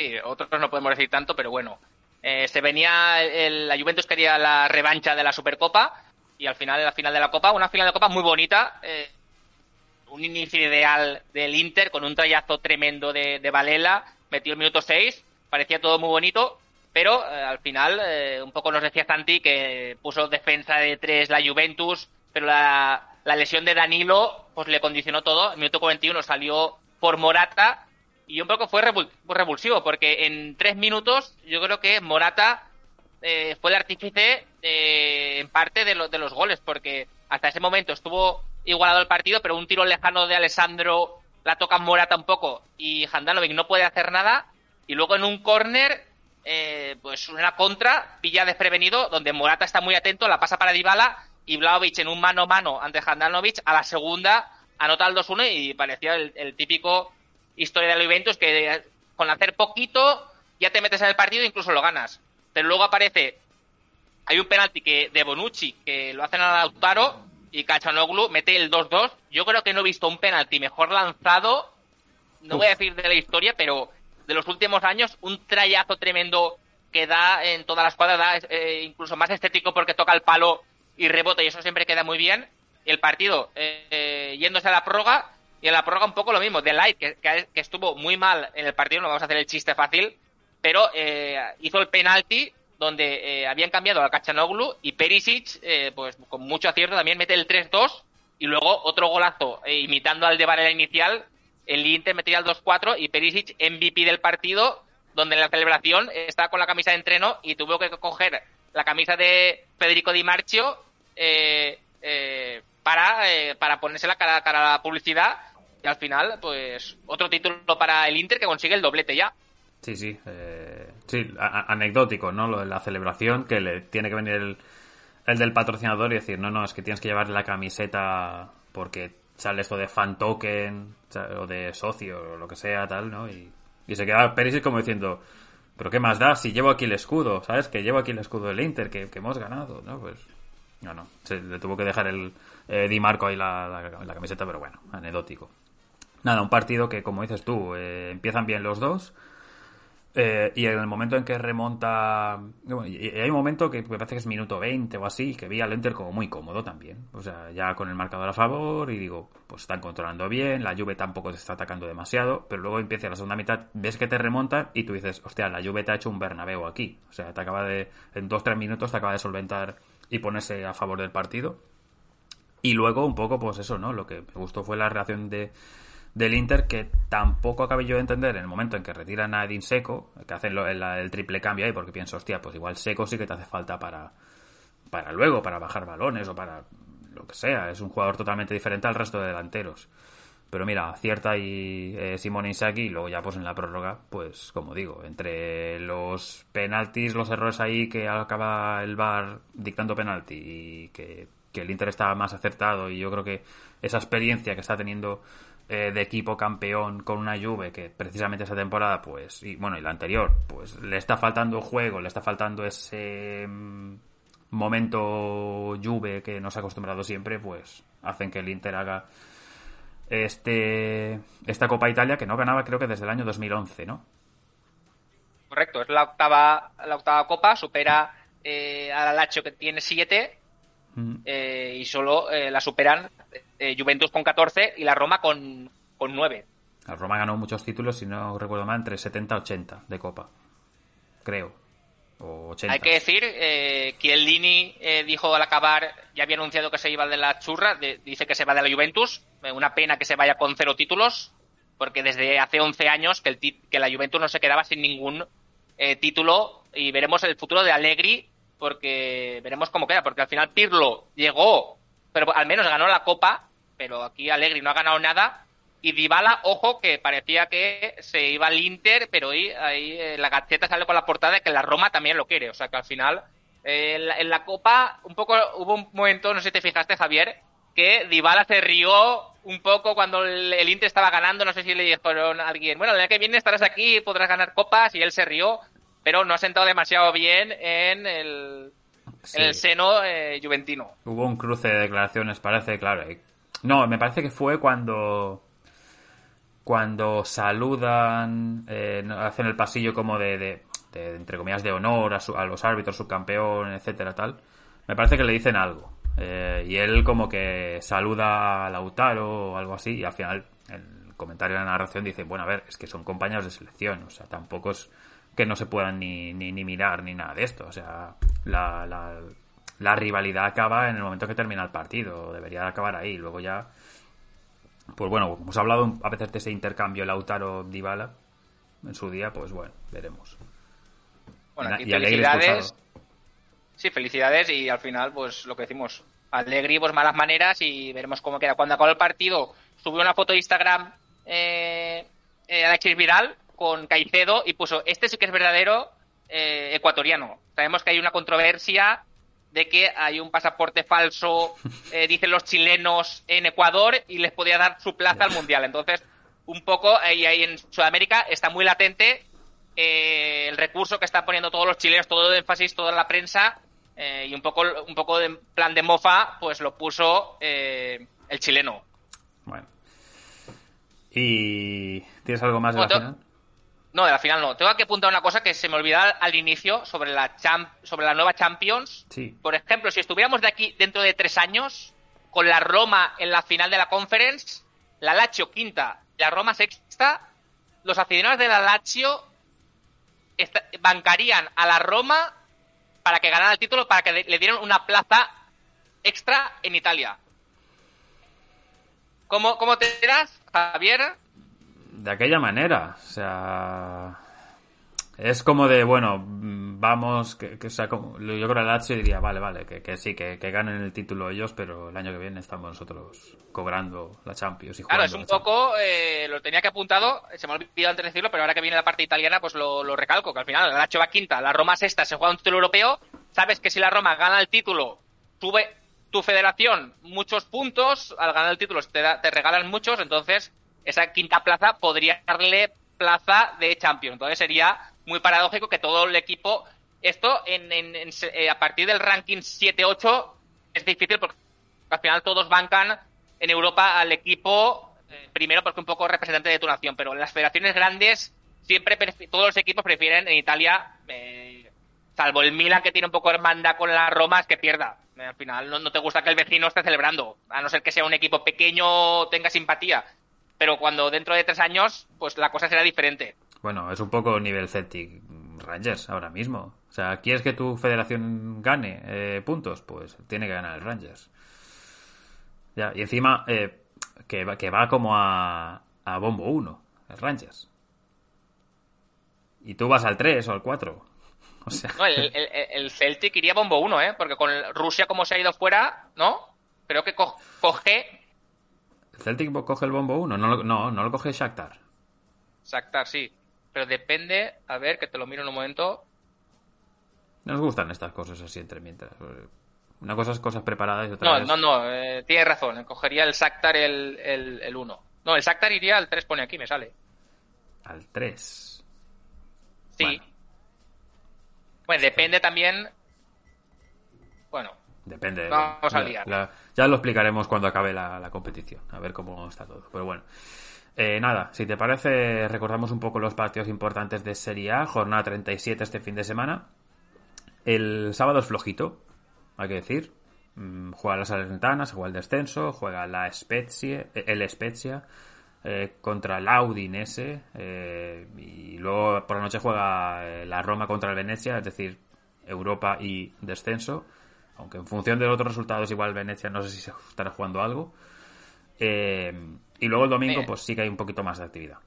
sí, otros no podemos decir tanto, pero bueno. Eh, se venía, el, la Juventus quería la revancha de la Supercopa y al final de la final de la Copa, una final de Copa muy bonita, eh, un inicio ideal del Inter con un trayazo tremendo de, de Valela, metió el minuto 6, parecía todo muy bonito, pero eh, al final un poco nos decía Santi que puso defensa de tres la Juventus, pero la, la lesión de Danilo pues le condicionó todo, el minuto 41 salió por Morata y un poco fue revulsivo, porque en tres minutos yo creo que Morata eh, fue el artífice eh, en parte de, de los goles, porque hasta ese momento estuvo igualado el partido, pero un tiro lejano de Alessandro la toca Morata un poco y Handanovic no puede hacer nada. Y luego en un córner, eh, pues una contra, pilla desprevenido, donde Morata está muy atento, la pasa para Dybala y Vlaovic en un mano a mano ante Handanovic, a la segunda anota el 2-1 y parecía el típico historia de la Juventus que con hacer poquito ya te metes en el partido e incluso lo ganas. Pero luego aparece, hay un penalti que de Bonucci que lo hacen a Lautaro y Cachanoglu mete el 2-2. Yo creo que no he visto un penalti mejor lanzado, no voy a decir de la historia, pero de los últimos años, un trayazo tremendo queda en todas las cuadras, eh, incluso más estético porque toca el palo y rebota y eso siempre queda muy bien. El partido eh, yéndose a la prórroga y en la prórroga un poco lo mismo. De Light, que, que, estuvo muy mal en el partido, no vamos a hacer el chiste fácil, pero hizo el penalti donde habían cambiado al Kachanoglu y Perisic, pues con mucho acierto, también mete el 3-2 y luego otro golazo imitando al de Varela inicial. El Inter metía el 2-4 y Perisic MVP del partido donde en la celebración estaba con la camisa de entreno y tuvo que coger la camisa de Federico Di Marcio eh, eh, para, eh, para ponérsela cara, cara a la publicidad y al final, pues, otro título para el Inter que consigue el doblete ya. Sí, sí, sí, anecdótico, ¿no? Lo de la celebración, que le tiene que venir el, el del patrocinador y decir, no, no, es que tienes que llevar la camiseta porque sale esto de fan token o de socio o lo que sea, tal, ¿no? Y y se queda Perisic como diciendo, pero ¿qué más da si llevo aquí el escudo? ¿Sabes? Que llevo aquí el escudo del Inter, que, hemos ganado, ¿no? Pues no, no. Se le tuvo que dejar el eh, Di Marco ahí la, camiseta, pero bueno, anecdótico. Nada, un partido que, como dices tú, eh, empiezan bien los dos. Eh, y en el momento en que remonta. y hay un momento que me parece que es minuto 20 o así, que vi al Enter como muy cómodo también. O sea, ya con el marcador a favor y digo, pues están controlando bien, la Juve tampoco te está atacando demasiado, pero luego empieza la segunda mitad, ves que te remonta y tú dices, hostia, la Juve te ha hecho un Bernabéu aquí. O sea, te acaba de. En 2-3 minutos te acaba de solventar y ponerse a favor del partido. Y luego un poco, pues eso, ¿no? Lo que me gustó fue la reacción de del Inter que tampoco acabé yo de entender en el momento en que retiran a Edin Seco, que hacen el, triple cambio ahí, porque pienso, hostia, pues igual Seco sí que te hace falta para, para luego, para bajar balones o para lo que sea. Es un jugador totalmente diferente al resto de delanteros. Pero mira, acierta y eh, Simone Inzaghi y luego ya pues en la prórroga, pues como digo, entre los penaltis, los errores ahí que acaba el VAR dictando penalti y que, que el Inter está más acertado y yo creo que esa experiencia que está teniendo eh, de equipo campeón con una Juve que precisamente esa temporada, pues, y bueno, y la anterior, pues le está faltando juego, le está faltando ese mm, momento Juve que nos ha acostumbrado siempre, pues hacen que el Inter haga este esta Copa Italia que no ganaba creo que desde el año 2011, ¿no? Correcto, es la octava la octava Copa, supera eh, al Lazio que tiene siete mm. eh, y solo la superan eh, Juventus con 14 y la Roma con, con 9. La Roma ganó muchos títulos, si no recuerdo mal, entre 70 y 80 de Copa. Creo. O 80. Hay que decir eh, que el Lini eh, dijo al acabar, ya había anunciado que se iba de la churra, dice que se va de la Juventus. Eh, una pena que se vaya con cero títulos, porque desde hace 11 años que, el que la Juventus no se quedaba sin ningún título y veremos el futuro de Allegri porque veremos cómo queda, porque al final Pirlo llegó, pero al menos ganó la Copa pero aquí Allegri no ha ganado nada. Y Dybala, ojo, que parecía que se iba al Inter, pero ahí, ahí eh, la Gaceta sale con la portada de que la Roma también lo quiere. O sea que al final, eh, en, la, Copa, un poco hubo un momento, no sé si te fijaste, Javier, que Dybala se rió un poco cuando el, Inter estaba ganando. No sé si le dijeron a alguien, bueno, el año que viene estarás aquí y podrás ganar copas. Y él se rió, pero no ha sentado demasiado bien en el, el seno eh, juventino. Hubo un cruce de declaraciones, parece, claro. No, me parece que fue cuando cuando saludan, eh, hacen el pasillo como de, de, entre comillas, de honor a, a, los árbitros, subcampeón, etcétera, tal. Me parece que le dicen algo. Eh, y él como que saluda a Lautaro o algo así y al final el comentario de la narración dice, bueno, a ver, es que son compañeros de selección, o sea, tampoco es que no se puedan ni, ni, ni mirar ni nada de esto, o sea, la, la, la rivalidad acaba en el momento que termina el partido, debería acabar ahí, luego ya pues bueno, hemos hablado a veces de ese intercambio Lautaro-Dybala en su día, pues bueno, veremos. Bueno, aquí felicidades. Sí, felicidades y al final, pues lo que decimos, Allegri, pues malas maneras y veremos cómo queda. Cuando acabó el partido, subió una foto de Instagram eh, eh, Alexis Viral con Caicedo y puso, este sí que es verdadero eh, ecuatoriano. Sabemos que hay una controversia de que hay un pasaporte falso, eh, dicen los chilenos, en Ecuador y les podía dar su plaza al Mundial. Entonces, un poco, ahí, ahí en Sudamérica está muy latente eh, el recurso que están poniendo todos los chilenos, todo el énfasis, toda la prensa, eh, y un poco, un poco de plan de mofa, pues lo puso el chileno. Bueno. ¿Y tienes algo más de la final? No, de la final no. Tengo que apuntar una cosa que se me olvidaba al inicio sobre la, sobre la nueva Champions. Sí. Por ejemplo, si estuviéramos de aquí dentro de tres años, con la Roma en la final de la Conference, la Lazio quinta y la Roma sexta, los aficionados de la Lazio bancarían a la Roma para que ganara el título, para que le dieran una plaza extra en Italia. ¿Cómo, cómo te das, Javier? De aquella manera, o sea... Es como de, bueno, vamos, que, que sea como, yo creo que Lazio diría, vale, vale, que, que sí, que, que, ganen el título ellos, pero el año que viene estamos nosotros cobrando la Champions y Claro, es un poco, eh, lo tenía que apuntado, se me ha olvidado antes de decirlo, pero ahora que viene la parte italiana, pues lo, lo recalco, que al final la Lazio va quinta, la Roma sexta, se juega un título europeo, sabes que si la Roma gana el título, sube tu federación muchos puntos, al ganar el título te, te regalan muchos, entonces esa quinta plaza podría darle plaza de Champions, entonces sería muy paradójico que todo el equipo. Esto en, eh, a partir del ranking 7-8 es difícil porque al final todos bancan en Europa al equipo, eh, primero porque un poco representante de tu nación, pero en las federaciones grandes siempre todos los equipos prefieren en Italia, eh, salvo el Milan que tiene un poco hermandad con la Roma, es que pierda. al final no, no, te gusta que el vecino esté celebrando, a no ser que sea un equipo pequeño, tenga simpatía. Pero cuando dentro de tres años, pues la cosa será diferente. Bueno, es un poco nivel Celtic Rangers ahora mismo. O sea, ¿quieres que tu federación gane eh, puntos? Pues tiene que ganar el Rangers. Ya, y encima eh, que, va, que va como a, a bombo 1, el Rangers. Y tú vas al 3 o al 4. O sea... No, el, el, el, Celtic iría bombo 1, ¿eh? Porque con Rusia como se ha ido fuera, ¿no? Creo que co coge... ¿El Celtic coge el bombo 1? No, lo, no, no lo coge Shakhtar. Shakhtar, sí pero depende, a ver, que te lo miro en un momento. Nos gustan estas cosas así entre mientras. Una cosa es cosas preparadas y otra no, No, no, eh, tienes razón. Cogería el Sactar el, el, 1. No, el Sactar iría al 3, pone aquí, me sale. Al 3. Sí. Bueno, depende también. Bueno. Depende. Vamos a liar. Ya lo explicaremos cuando acabe la, competición. A ver cómo está todo. Pero bueno. Eh, nada, si te parece, recordamos un poco los partidos importantes de Serie A, jornada 37 este fin de semana. El sábado es flojito, hay que decir. Mm, juega la Salernitana, se juega el descenso, juega la Spezia, eh, el Spezia eh, contra el Audinese y luego por la noche juega la Roma contra el Venecia, es decir, Europa y descenso. Aunque en función de otros resultados, igual Venecia no sé si se estará jugando algo. Eh, y luego el domingo, pues sí que hay un poquito más de actividad.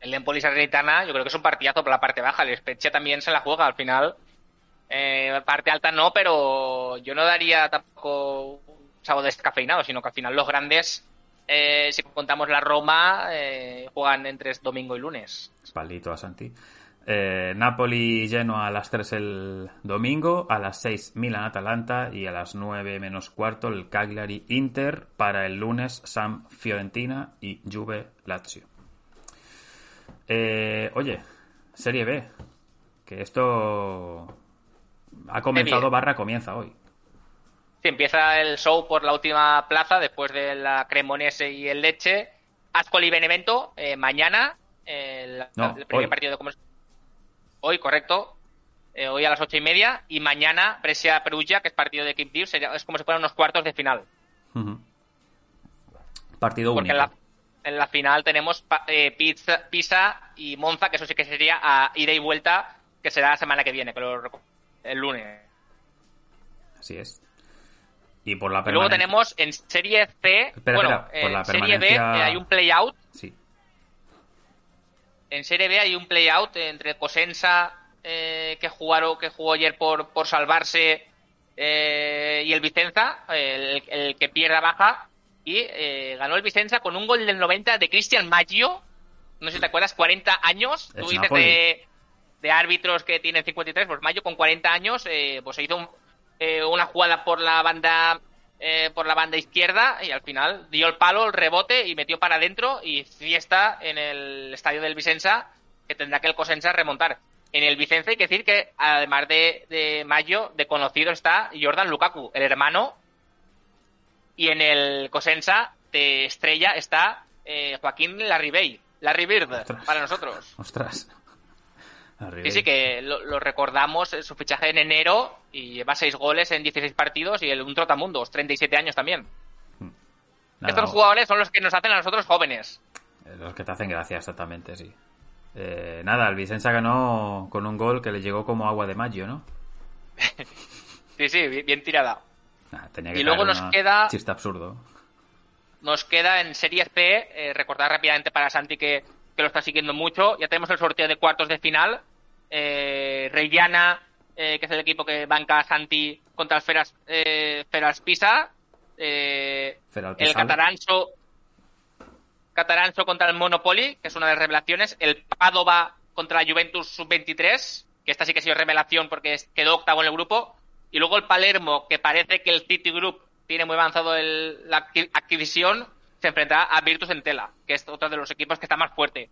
El Empoli Salernitana, yo creo que es un partidazo por la parte baja. El Spezia también se la juega al final. Eh, parte alta no, pero yo no daría tampoco un sábado descafeinado, sino que al final los grandes, eh, si contamos la Roma, eh, juegan entre domingo y lunes. Espaldito a Santi. Eh, Napoli Genoa a las 3 el domingo, a las 6 Milan Atalanta y a las 9 menos cuarto el Cagliari Inter para el lunes Sam Fiorentina y Juve Lazio. Eh, oye, Serie B, que esto ha comenzado barra comienza hoy. Sí, empieza el show por la última plaza después de la Cremonese y el Leche. Ascoli Benevento, eh, mañana, el, el primer partido de hoy, correcto, eh, hoy a las ocho y media, y mañana Brescia Perugia, que es partido de Equipe es como si fueran unos cuartos de final. Partido Porque único. En la, final tenemos eh, Pisa, y Monza, que eso sí que sería a ida y vuelta, que será la semana que viene, el lunes. Así es. Y por la Luego tenemos en Serie C, bueno, en Serie B eh, hay un play-out. En Serie B hay un play-out entre Cosenza, eh, que, jugaron, que jugó ayer por, por salvarse, eh, y el Vicenza, el, que pierda baja, y eh, ganó el Vicenza con un gol del 90 de Cristian Maggio, no sé si te acuerdas, 40 años, tú dices de, de, árbitros que tienen 53, pues Maggio con 40 años, pues se hizo una jugada por la banda eh, por la banda izquierda y al final dio el palo, el rebote y metió para adentro y fiesta en el estadio del Vicenza que tendrá que el Cosenza remontar. En el Vicenza hay que decir que además de, de Mayo, de conocido está Jordan Lukaku, el hermano, y en el Cosenza de estrella está eh, Joaquín Larribey, Larry Bird, para nosotros. Ostras. Sí, sí, que lo, recordamos, su fichaje en enero y lleva seis goles en 16 partidos y el, un trotamundos, 37 años también. Hmm. Estos jugadores son los que nos hacen a nosotros jóvenes. Eh, los que te hacen gracia, exactamente, sí. Eh, nada, el Vicenza ganó con un gol que le llegó como agua de mayo, ¿no? sí, sí, bien, tirada. y luego nos queda... Chiste absurdo. Nos queda en Series P, eh, recordar rápidamente para Santi que, que, lo está siguiendo mucho, ya tenemos el sorteo de cuartos de final. Eh, Reyana, eh, que es el equipo que banca a Santi contra el Feras, Feras Pisa. el Catarancho Catarancho contra el Monopoly, que es una de las revelaciones. El Padova contra la Juventus Sub-23, que esta sí que ha sido revelación porque quedó octavo en el grupo. Y luego el Palermo, que parece que el City Group tiene muy avanzado la adquisición, se enfrentará a Virtus Entela, que es otro de los equipos que está más fuerte.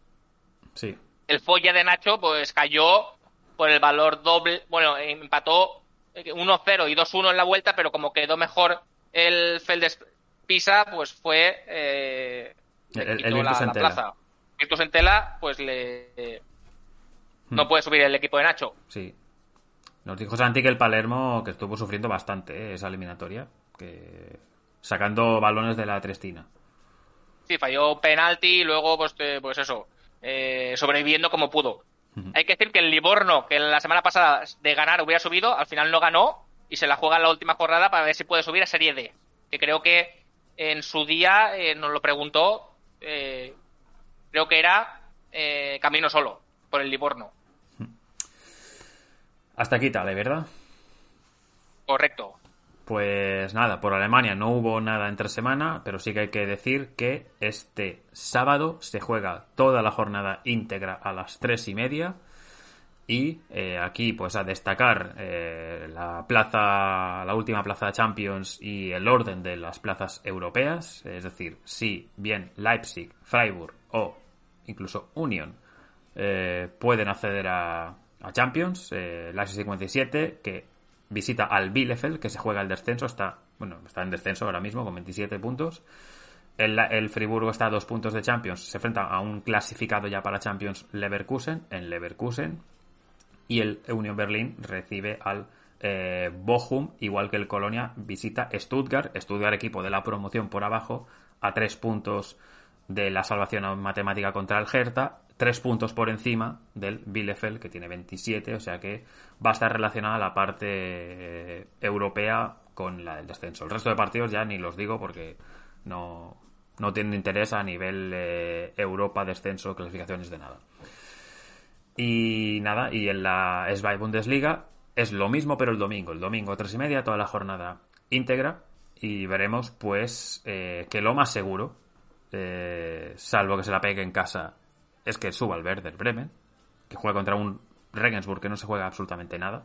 Sí. El Folla de Nacho, pues cayó por el valor doble. Bueno, empató 1-0 y 2-1 en la vuelta, pero como quedó mejor el Feldes Pisa, pues fue eh, el, el la, la, plaza. Virtus en tela, pues le. No hmm. puede subir el equipo de Nacho. Sí. Nos dijo Santi que el Palermo que estuvo sufriendo bastante eh, esa eliminatoria. que Sacando balones de la Trestina. Sí, falló penalti y luego, pues, eh, pues eso. Eh, sobreviviendo como pudo. Hay que decir que el Livorno, que la semana pasada de ganar hubiera subido, al final no ganó y se la juega en la última jornada para ver si puede subir a Serie D. Que creo que en su día nos lo preguntó eh, creo que era eh, camino solo, por el Livorno. Hasta aquí tal, ¿verdad? Correcto. Pues nada, por Alemania no hubo nada entre semana, pero sí que hay que decir que este sábado se juega toda la jornada íntegra a las tres y media y eh, aquí, pues a destacar eh, la plaza, la última plaza de Champions y el orden de las plazas europeas. Es decir, si bien Leipzig, Freiburg o incluso Union eh, pueden acceder a, a Champions, Leipzig 57, que visita al Bielefeld, que se juega el descenso, está, bueno, está en descenso ahora mismo con 27 puntos. El, el, Friburgo está a dos puntos de Champions, se enfrenta a un clasificado ya para Champions Leverkusen, en Leverkusen, y el Union Berlin recibe al eh, Bochum, igual que el Colonia visita Stuttgart, Stuttgart equipo de la promoción por abajo, a tres puntos de la salvación matemática contra el Hertha, tres puntos por encima del Bielefeld, que tiene 27, o sea que va a estar relacionada la parte eh, europea con la del descenso. El resto de partidos ya ni los digo porque no, no tienen interés a nivel eh, Europa, descenso, clasificaciones de nada. Y nada, y en la SBI Bundesliga es lo mismo, pero el domingo. El domingo, tres y media, toda la jornada íntegra. Y veremos, pues, eh, que lo más seguro, salvo que se la pegue en casa, es que suba el Werder Bremen, que juega contra un Regensburg que no se juega absolutamente nada.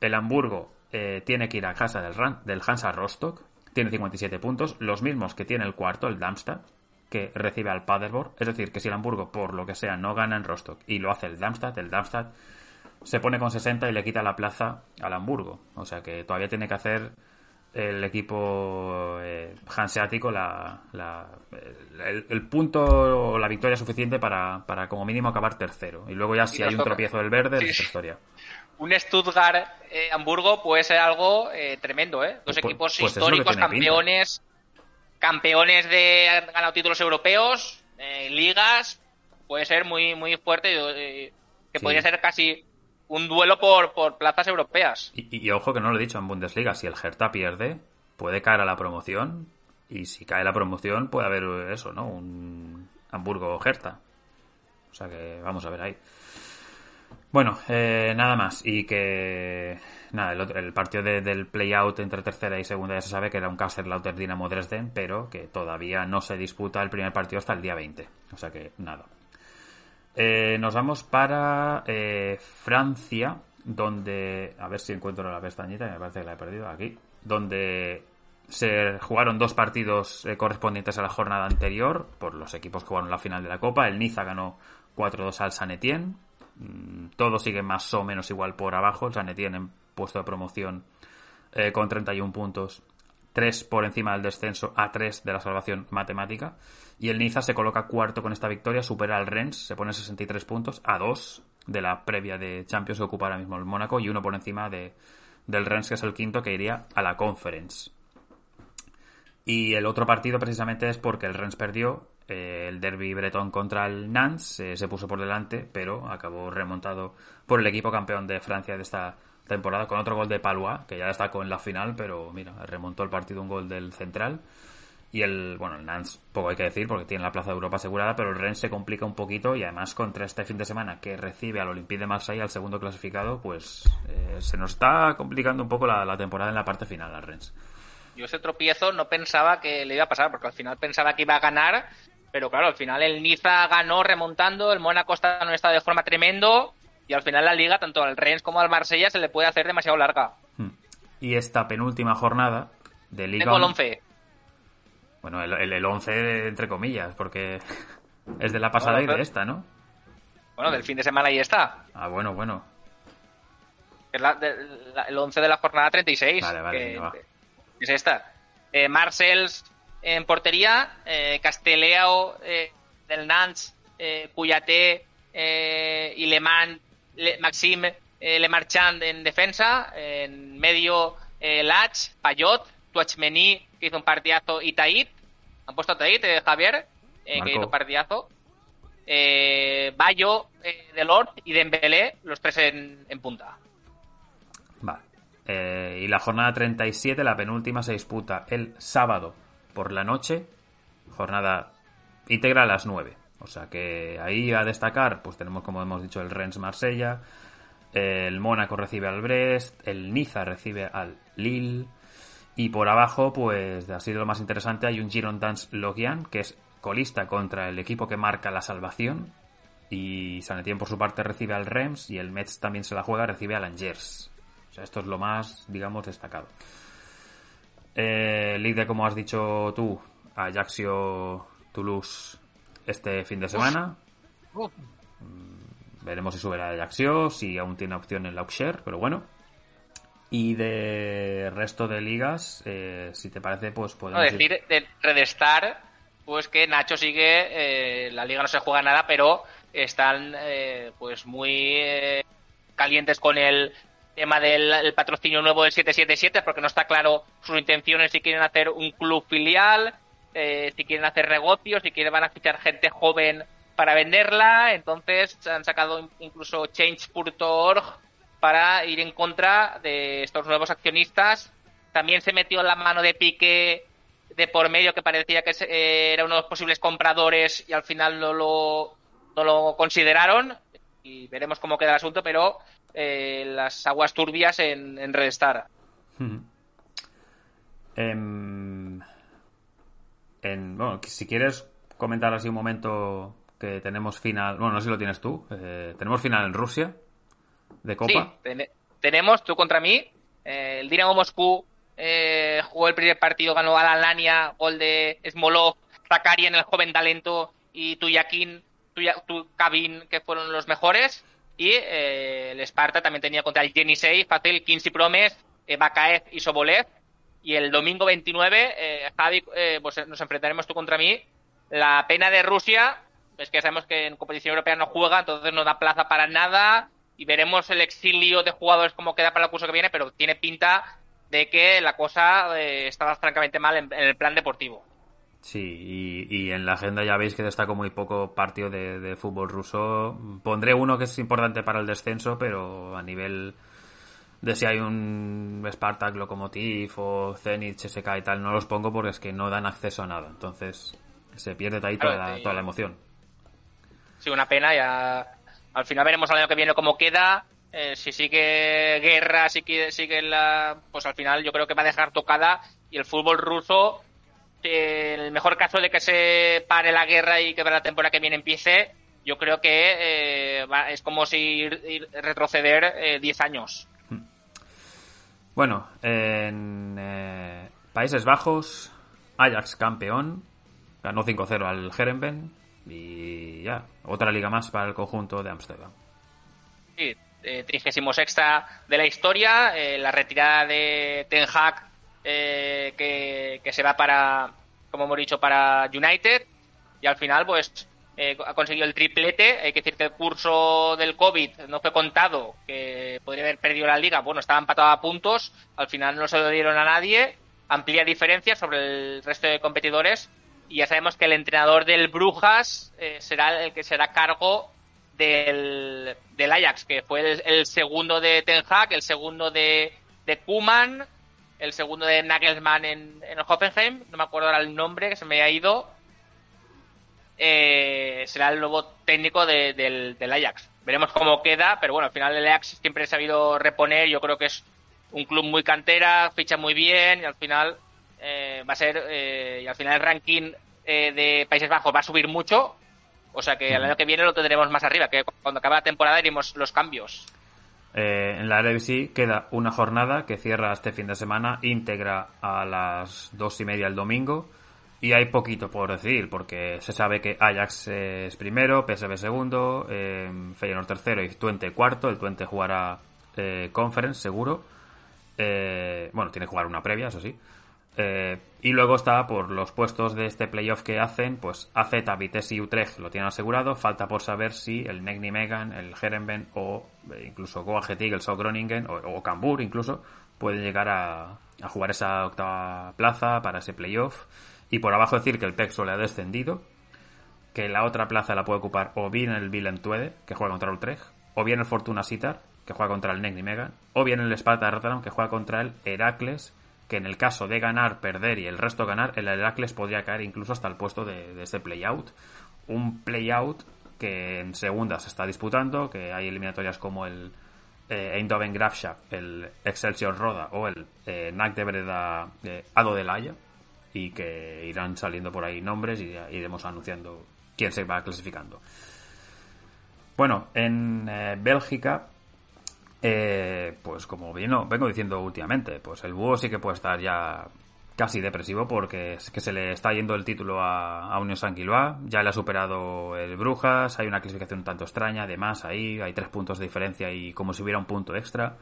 El Hamburgo eh, tiene que ir a casa del, del Hansa Rostock, tiene 57 puntos, los mismos que tiene el cuarto, el Darmstadt, que recibe al Paderborn. Es decir, que si el Hamburgo, por lo que sea, no gana en Rostock y lo hace el Darmstadt, el Darmstadt se pone con 60 y le quita la plaza al Hamburgo. O sea que todavía tiene que hacer el equipo eh, hanseático la, el, punto o la victoria suficiente para, para como mínimo acabar tercero. Y luego ya si hay un tropiezo del verde, es historia. Un Stuttgart-Hamburgo puede ser algo eh, tremendo, ¿eh? Dos pues, equipos pues históricos, campeones campeones de han ganado títulos europeos, eh, ligas, puede ser muy muy fuerte, eh, que podría ser casi un duelo por, por plazas europeas. Y, ojo que no lo he dicho en Bundesliga, si el Hertha pierde, puede caer a la promoción, y si cae la promoción puede haber eso, ¿no? Un Hamburgo-Hertha. O sea que vamos a ver ahí. Bueno, eh, nada más. Y que. Nada, el, otro, el partido del play-out entre tercera y segunda ya se sabe que era un Lauter Dinamo Dresden, pero que todavía no se disputa el primer partido hasta el día 20. O sea que nada. Eh, nos vamos para eh, Francia, donde. A ver si encuentro la pestañita, me parece que la he perdido aquí. Donde se jugaron dos partidos correspondientes a la jornada anterior por los equipos que jugaron la final de la Copa. El Niza ganó 4-2 al San Etienne. Mm, todo sigue más o menos igual por abajo. El San Etienne en puesto de promoción eh, con 31 puntos. 3 por encima del descenso a 3 de la salvación matemática. Y el Niza se coloca cuarto con esta victoria, supera al Rennes, se pone 63 puntos a 2 de la previa de Champions que ocupa ahora mismo el Mónaco y uno por encima de, del Rennes, que es el quinto, que iría a la Conference. Y el otro partido precisamente es porque el Rennes perdió, eh, el derby bretón contra el Nantes eh, se puso por delante, pero acabó remontado por el equipo campeón de Francia de esta temporada con otro gol de Palois, que ya destacó en la final, pero mira, remontó el partido un gol del central. Y el, bueno, el Nantes, poco hay que decir porque tiene la plaza de Europa asegurada, pero el Rennes se complica un poquito y además contra este fin de semana que recibe al Olympique de Marseille, al segundo clasificado, pues eh, se nos está complicando un poco la, temporada en la parte final al Rennes. Yo ese tropiezo no pensaba que le iba a pasar, porque al final pensaba que iba a ganar, pero claro, al final el Niza ganó remontando, el Mónaco está en un estado de forma tremendo, y al final la liga, tanto al Rennes como al Marsella, se le puede hacer demasiado larga. Hmm. Y esta penúltima jornada de Liga... Tengo el 11. Bueno, el, el, 11 entre comillas, porque es de la pasada y de esta, ¿no? Bueno, del fin de semana y está. Ah, bueno, bueno. Es el 11 de la jornada 36. Vale, vale, Es esta. Eh, Marcels en portería, eh, Casteleo eh, del Nantes, eh, Cuyaté eh, y Le, Maxime eh, Le Marchand en defensa, en medio eh, Lach, Payot, Tuachmení, que hizo un partidazo, y Taid. Han puesto a eh, Javier, eh, que hizo un partidazo. Eh, Bayo, eh, Delort y Dembélé, los tres en, en punta. Vale. y la jornada 37, la penúltima, se disputa el sábado por la noche. Jornada íntegra a las 9. O sea que ahí a destacar, pues tenemos como hemos dicho el Rennes Marsella, el Mónaco recibe al Brest, el Niza recibe al Lille, y por abajo, pues ha sido lo más interesante, hay un Girondins Logian, que es colista contra el equipo que marca la salvación. Y Sanetien por su parte recibe al Rems y el Metz también se la juega, recibe al Angers. O sea, esto es lo más, digamos, destacado. Eh, líder, como has dicho tú, Ajaxio Toulouse este fin de semana. Mm, veremos si sube la Ajaxio, si aún tiene opción en la Auxerre, pero bueno. Y de resto de ligas, eh, si te parece, pues podemos. No, decir de Redestar, pues que Nacho sigue, eh, la liga no se juega nada, pero están eh, pues muy calientes con el tema del patrocinio nuevo del 777, porque no está claro sus intenciones si quieren hacer un club filial, si quieren hacer negocios, si quieren van a fichar gente joven para venderla. Entonces han sacado incluso change.org para ir en contra de estos nuevos accionistas. También se metió la mano de Pique de por medio que parecía que eh, era uno de los posibles compradores y al final no lo, no lo consideraron y veremos cómo queda el asunto, pero eh, las aguas turbias en, en Red Star. Em, en, bueno, si quieres comentar así un momento que tenemos final, bueno, no sé si lo tienes tú, eh, tenemos final en Rusia de Copa. Sí, tenemos tú contra mí. Eh, el Dinamo Moscú eh, jugó el primer partido, ganó a la Lania, gol de Smolov, Zakarian, el joven talento, y Tuyakin, Kabin, que fueron los mejores. Y eh, el Sparta también tenía contra el Yenisei, Fácil, Kinsey Promes, Bakaev y Sobolev. Y el domingo 29, Javi, pues nos enfrentaremos tú contra mí. La pena de Rusia es que sabemos que en competición europea no juega, entonces no da plaza para nada y veremos el exilio de jugadores cómo queda para el curso que viene, pero tiene pinta de que la cosa eh, está francamente mal en, el plan deportivo. Sí, y, en la agenda ya veis que destaco muy poco partido de, fútbol ruso. Pondré uno que es importante para el descenso, pero a nivel de si hay un Spartak, Lokomotiv o Zenit, SK y tal, no los pongo porque es que no dan acceso a nada. Entonces se pierde ahí toda, la, toda la emoción. Sí, una pena. Ya al final veremos el año que viene cómo queda. Eh, si sigue guerra, si sigue la. Pues al final yo creo que va a dejar tocada. Y el fútbol ruso, en el mejor caso de que se pare la guerra y que la temporada que viene empiece, yo creo que eh, es como si retroceder 10 eh, años. Bueno, en Países Bajos, Ajax campeón, ganó 5-0 al Herenben y ya, otra liga más para el conjunto de Ámsterdam. Sí, eh, 36 de la historia, eh, la retirada de Ten Hag eh, que, se va para, como hemos dicho, para United y al final pues eh, ha conseguido el triplete. Hay que decir que el curso del COVID no fue contado, que podría haber perdido la liga. Bueno, estaba empatado a puntos, al final no se lo dieron a nadie. Amplía diferencia sobre el resto de competidores. Y ya sabemos que el entrenador del Brujas eh, será el que será cargo del, del Ajax, que fue el, segundo de Ten Hag, el segundo de, de Kuman, el segundo de Nagelsmann en, en Hoffenheim. No me acuerdo ahora el nombre, que se me ha ido eh, será el nuevo técnico del, Ajax. Veremos cómo queda, pero bueno, al final el Ajax siempre ha sabido reponer. Yo creo que es un club muy cantera, ficha muy bien y al final eh, va a ser. Eh, y al final el ranking de Países Bajos va a subir mucho. O sea que el año que viene lo tendremos más arriba, que cuando acabe la temporada iremos los cambios. en la LBC queda una jornada que cierra este fin de semana íntegra a las dos y media el domingo y hay poquito por decir, porque se sabe que Ajax es primero, PSV segundo, eh, Feyenoord tercero y Twente cuarto. El Twente jugará eh, Conference, seguro. Eh, bueno, tiene que jugar una previa, eso sí. Eh, y luego está por los puestos de este playoff que hacen, pues AZ, Vitesse y Utrecht lo tienen asegurado. Falta por saber si el Negni Megan, el Herenben o incluso Goa el South Groningen o, o Cambur incluso pueden llegar a jugar esa octava plaza para ese playoff. Y por abajo decir que el Pexo le ha descendido, que la otra plaza la puede ocupar o bien el Willem Tuede, que juega contra el Utrecht, o bien el Fortuna Sitar, que juega contra el Negni Megan, o bien el Sparta Rotterdam, que juega contra el Heracles, que en el caso de ganar, perder y el resto ganar, el Heracles podría caer incluso hasta el puesto de, ese play-out. Un play-out que en segunda se está disputando, que hay eliminatorias como el eh, Eindhoven el Excelsior Roda o el eh, de Breda eh, Ado de la Haya, y que irán saliendo por ahí nombres y iremos anunciando quién se va clasificando. Bueno, en eh, Bélgica, eh, pues como bien vengo diciendo últimamente, pues el búho sí que puede estar ya casi depresivo porque es que se le está yendo el título a, a Unión Sanguiloa, ya le ha superado el Brujas, hay una clasificación un tanto extraña, además ahí hay tres puntos de diferencia y como si hubiera un punto extra.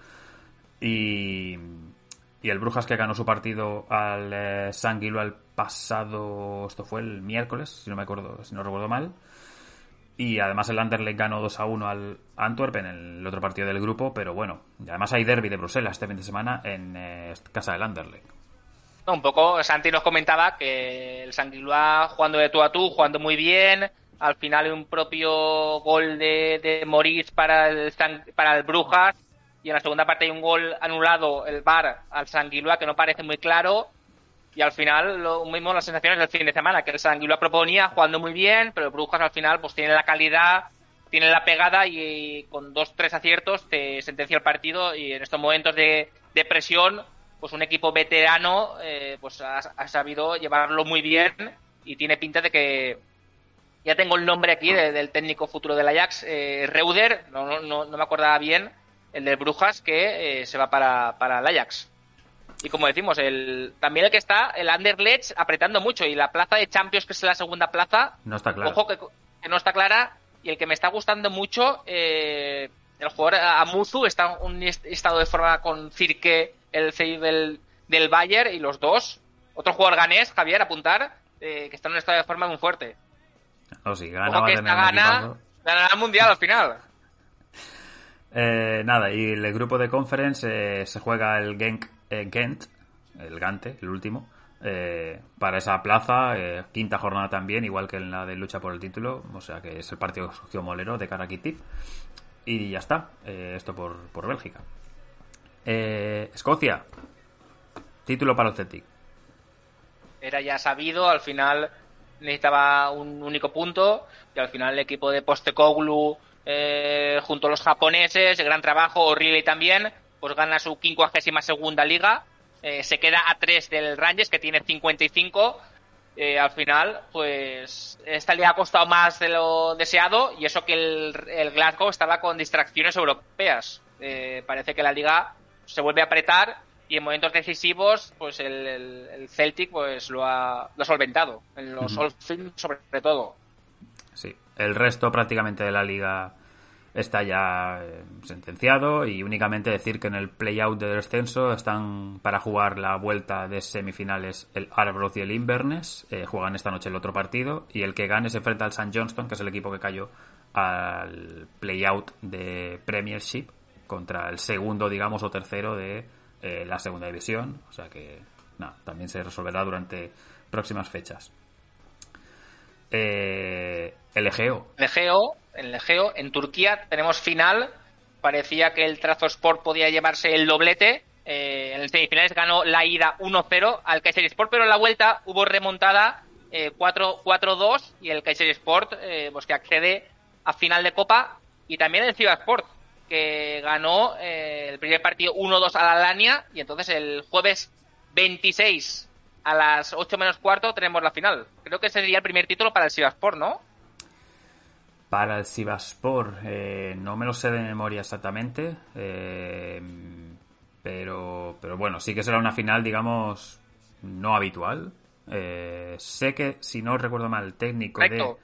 Y, y el Brujas que ganó su partido al eh, el pasado, esto fue el miércoles, si no me acuerdo, si no recuerdo mal. Y además el Anderlecht ganó 2 a 1 al Antwerp en el otro partido del grupo, pero bueno, además hay derby de Bruselas este fin de semana en eh, casa del Anderlecht. un poco, Santi nos comentaba que el Sanguilua jugando de tú a tú, jugando muy bien, al final un propio gol de, de Moritz para el, para el Brujas, y en la segunda parte hay un gol anulado, el VAR al Sanguilua, que no parece muy claro. Y al final, lo mismo las sensaciones del fin de semana, que el Sanguilua proponía jugando muy bien, pero el Brujas al final pues tiene la calidad, tiene la pegada y, con dos, tres aciertos te sentencia el partido. Y en estos momentos de, presión, pues un equipo veterano eh, pues ha, sabido llevarlo muy bien y tiene pinta de que ya tengo el nombre aquí del técnico futuro del Ajax, eh, Reuder, no, no, no me acordaba bien, el de Brujas, que eh, se va para, para el Ajax. Y como decimos, el, también el que está, el Anderlecht, apretando mucho. Y la plaza de Champions, que es la segunda plaza, no está clara. Ojo que, no está clara. Y el que me está gustando mucho, eh, el jugador Amuzu, está en un estado de forma con Cirque, el CEO del, del Bayern, y los dos. Otro jugador ganés, Javier, apuntar, eh, que está en un estado de forma muy fuerte. No, sí, gana, que esta gana, ganará el mundial al final. Eh, nada, y el grupo de conference eh, se juega el Genk, eh, el Gante, el último, para esa plaza, quinta jornada también, igual que en la de lucha por el título, o sea que es el partido Molero de Karakitip. Y ya está, esto por, por Bélgica. Escocia, título para el Celtic. Era ya sabido, al final necesitaba un único punto, y al final el equipo de Postecoglou eh, junto a los japoneses, el gran trabajo, horrible también, pues gana su 52 segunda liga, eh, se queda a 3 del Rangers que tiene 55. Eh, al final, pues esta liga ha costado más de lo deseado y eso que el, Glasgow estaba con distracciones europeas. parece que la liga se vuelve a apretar y en momentos decisivos, pues el, Celtic pues lo ha, solventado, en los uh sobre todo. Sí, el resto prácticamente de la liga está ya eh, sentenciado y únicamente decir que en el play-out de descenso están para jugar la vuelta de semifinales el Arbroath y el Inverness, eh, juegan esta noche el otro partido y el que gane se enfrenta al St. Johnston, que es el equipo que cayó al play-out de Premiership contra el segundo, digamos, o tercero de eh, la segunda división, o sea que nada, también se resolverá durante próximas fechas. Eh, el Egeo. El Egeo, en Turquía tenemos final. Parecía que el Trazo Sport podía llevarse el doblete. Eh, en semifinales ganó la ida 1-0 al Kaiser Sport, pero en la vuelta hubo remontada eh, 4-2 y el Kaiser Sport eh, pues que accede a final de Copa y también el Ciudad Sport que ganó eh, el primer partido 1-2 a la Lania y entonces el jueves 26 a las 8 menos cuarto tenemos la final. Creo que ese sería el primer título para el Sivaspor, ¿no? Para el Sivaspor, eh, no me lo sé de memoria exactamente, eh, pero, pero bueno, sí que será una final, digamos, no habitual. Eh, sé que, si no recuerdo mal, el técnico Correcto.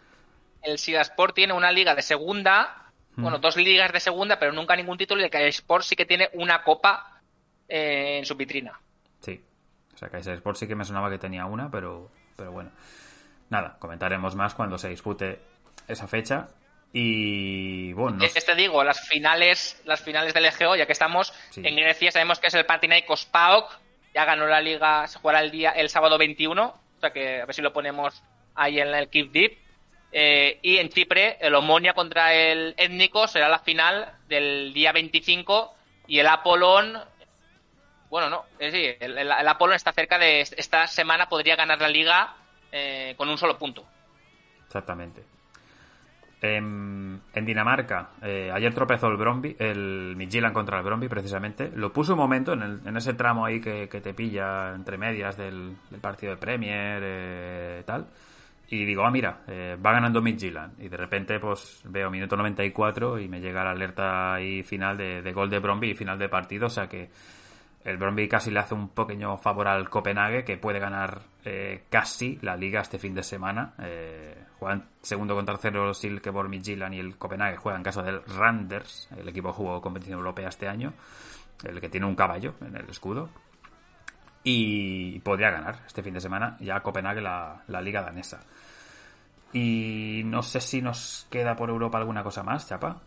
de... El Sivaspor tiene una liga de segunda, bueno, dos ligas de segunda, pero nunca ningún título, y el Sport sí que tiene una copa eh, en su vitrina. O sea, Kaiser Sport sí que me sonaba que tenía una, pero, pero bueno. Nada, comentaremos más cuando se dispute esa fecha. Y bueno, no Este digo, las finales, las finales del EGO, ya que estamos Sí. en Grecia, sabemos que es el Panathinaikos PAOK, ya ganó la liga, se jugará el día el sábado 21, o sea que a ver si lo ponemos ahí en el Keep Deep. Eh, y en Chipre, el Omonia contra el Étnico será la final del día 25 y el Apolón, bueno, no, es decir, el, el, Apolón está cerca de esta semana, podría ganar la liga eh, con un solo punto. Exactamente. En, en Dinamarca, eh, ayer tropezó el Bromby, el Midtjylland contra el Bromby precisamente. Lo puso un momento en, el- en ese tramo ahí que, que te pilla entre medias del, del partido de Premier, eh, tal. Y digo, ah, mira, eh, va ganando Midtjylland. Y de repente, pues veo minuto 94 y me llega la alerta ahí final de, de gol de Bromby y final de partido. O sea que el Bromby casi le hace un pequeño favor al Copenhague, que puede ganar eh, casi la liga este fin de semana. Eh, juegan segundo contra tercero Silkeborg, Midtjylland y el Copenhague juega en casa del Randers, el equipo jugó competición europea este año, el que tiene un caballo en el escudo. Y podría ganar este fin de semana ya Copenhague la, la liga danesa. Y no sé si nos queda por Europa alguna cosa más, Chapa.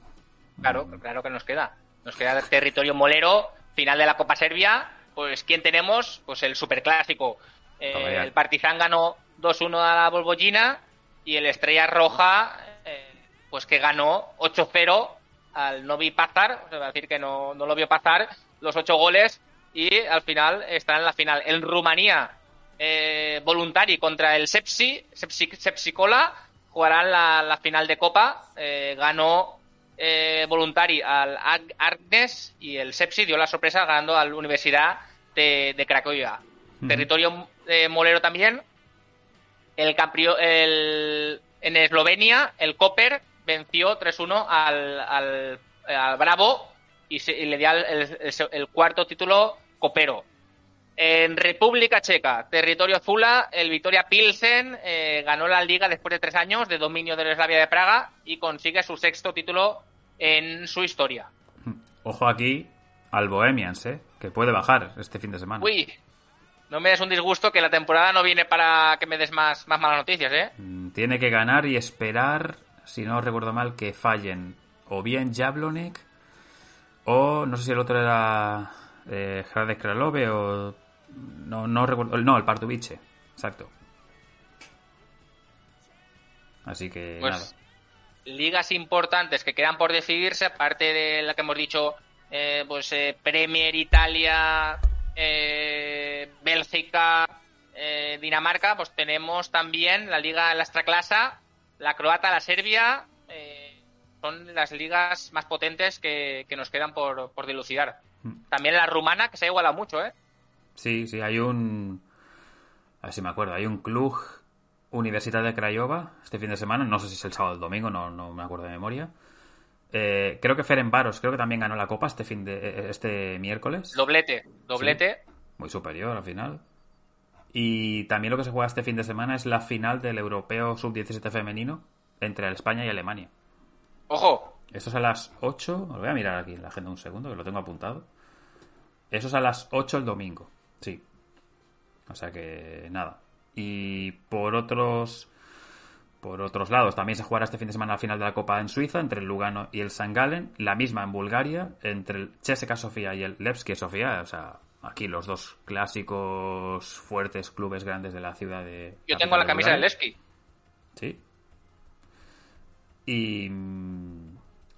Claro, claro que nos queda. Nos queda el territorio molero, final de la Copa Serbia. Pues, ¿quién tenemos? Pues el superclásico. Eh, el Partizan ganó 2-1 a la Bolbollina y el Estrella Roja, eh, pues que ganó 8-0 al Novi Pazar. O sea, va a decir que no, no lo vio pasar los ocho goles y al final está en la final. En Rumanía, eh, Voluntari contra el Sepsi, Sepsi, Sepsicola, jugarán la, la final de Copa. Eh, ganó eh, Voluntari al Ag- Agnes y el Sepsi dio la sorpresa ganando a la Universidad de, de Cracovia. Territorio eh, molero también. El, camprio- el en Eslovenia, el Koper venció 3-1 al, al, al Bravo y, se- y le dio el, el- el cuarto título copero. En República Checa, territorio Zula, el Vitoria Pilsen eh, ganó la liga después de tres años de dominio de la Eslavia de Praga y consigue su sexto título en su historia. Ojo aquí al Bohemians, ¿eh? que puede bajar este fin de semana. Uy, no me des un disgusto que la temporada no viene para que me des más, más malas noticias, ¿eh? Mm, Tiene que ganar y esperar, si no recuerdo mal, que fallen o bien Jablonec o no sé si el otro era eh, Kralove o no, no recuerdo, no, el Pardubice, exacto. Así que Pues nada. Ligas importantes que quedan por decidirse, aparte de la que hemos dicho, eh, pues eh, Premier Italia, eh, Bélgica, Dinamarca, pues tenemos también la liga, la Extraclasa, la croata, la Serbia, son las ligas más potentes que, que nos quedan por, por dilucidar. Mm. También la rumana, que se ha igualado mucho, ¿eh? Sí, sí, hay un. A ver si me acuerdo. Hay un club Universidad de Craiova este fin de semana. No sé si es el sábado o el domingo, no, no me acuerdo de memoria. Eh, creo que Ferencváros, creo que también ganó la copa este fin de eh, este miércoles. Doblete, doblete. Muy superior al final. Y también lo que se juega este fin de semana es la final del Europeo Sub-17 femenino entre España y Alemania. Ojo, Eso es a las 8. Lo voy a mirar aquí en la agenda un segundo, que lo tengo apuntado. Eso es a las 8 el domingo. Sí. O sea que nada. Y por otros por otros lados, también se jugará este fin de semana la final de la Copa en Suiza entre el Lugano y el San Galen, la misma en Bulgaria entre el CSKA Sofía y el Levski Sofía, o sea, aquí los dos clásicos fuertes clubes grandes de la ciudad de Yo tengo la camisa del Levski. Sí. Y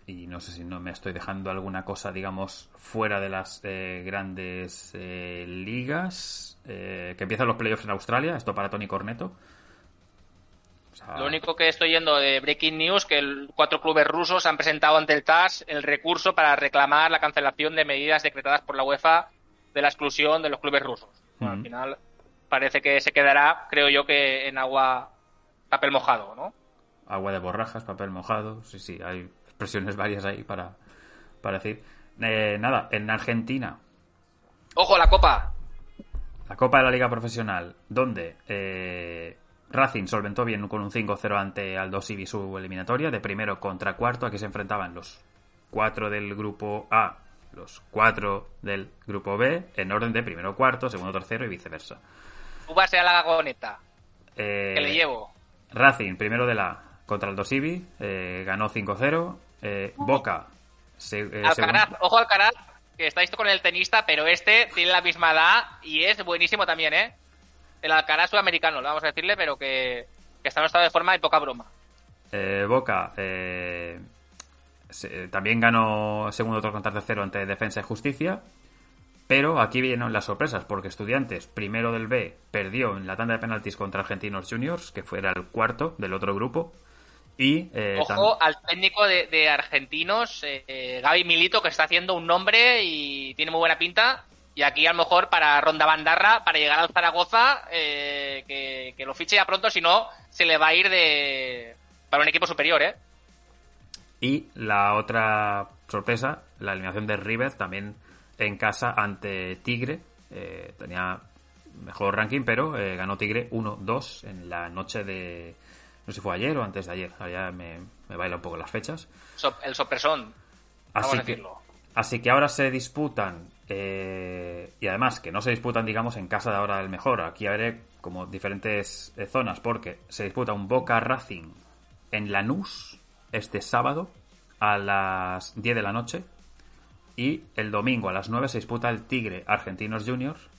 y no sé si no me estoy dejando alguna cosa, digamos, fuera de las eh, grandes eh, ligas, eh, que empiezan los playoffs en Australia, esto para Tony Corneto. Lo único que estoy yendo de Breaking News, que el, cuatro clubes rusos han presentado ante el TAS el recurso para reclamar la cancelación de medidas decretadas por la UEFA de la exclusión de los clubes rusos. Al final parece que se quedará, creo yo, que en agua papel mojado, ¿no? Agua de borrajas, papel mojado, sí, sí, hay expresiones varias ahí para, para decir. Eh, nada, en Argentina. ¡Ojo, la Copa! La Copa de la Liga Profesional, donde eh, Racing solventó bien con un 5-0 ante Aldo Civi su eliminatoria, de primero contra cuarto. Aquí se enfrentaban los cuatro del grupo A, los cuatro del grupo B, en orden de primero cuarto, segundo tercero y viceversa. Vas a la gagoneta. Eh, que le llevo. Racing, primero de la contra Aldo Civi, eh, ganó 5-0. Eh, Boca. Alcaraz, ojo Alcaraz, que está esto con el tenista, pero este tiene la misma edad y es buenísimo también, ¿eh? el Alcaraz sudamericano, lo vamos a decirle, pero que, está en estado de forma de poca broma. Eh, Boca eh, también ganó segundo otro contra tercero ante Defensa y Justicia. Pero aquí vienen las sorpresas, porque Estudiantes, primero del B, perdió en la tanda de penaltis contra Argentinos Juniors, que fuera el cuarto del otro grupo. Y, eh, Ojo al técnico de, Argentinos, Gaby Milito, que está haciendo un nombre y tiene muy buena pinta. Y aquí a lo mejor para Ronda Bandarra, para llegar al Zaragoza, eh, que, lo fiche ya pronto, si no, se le va a ir de para un equipo superior, ¿eh? Y la otra sorpresa, la eliminación de River también en casa ante Tigre. Eh, tenía mejor ranking, pero eh, ganó Tigre 1-2 en la noche de... No sé si fue ayer o antes de ayer. Ahora me, me baila un poco las fechas. el sorpresón. Así que, así que ahora se disputan eh, y además que no se disputan, digamos, en casa de ahora del mejor. Aquí habré como diferentes eh, zonas porque se disputa un Boca Racing en Lanús este sábado a las 10 de la noche y el domingo a las 9 se disputa el Tigre Argentinos Juniors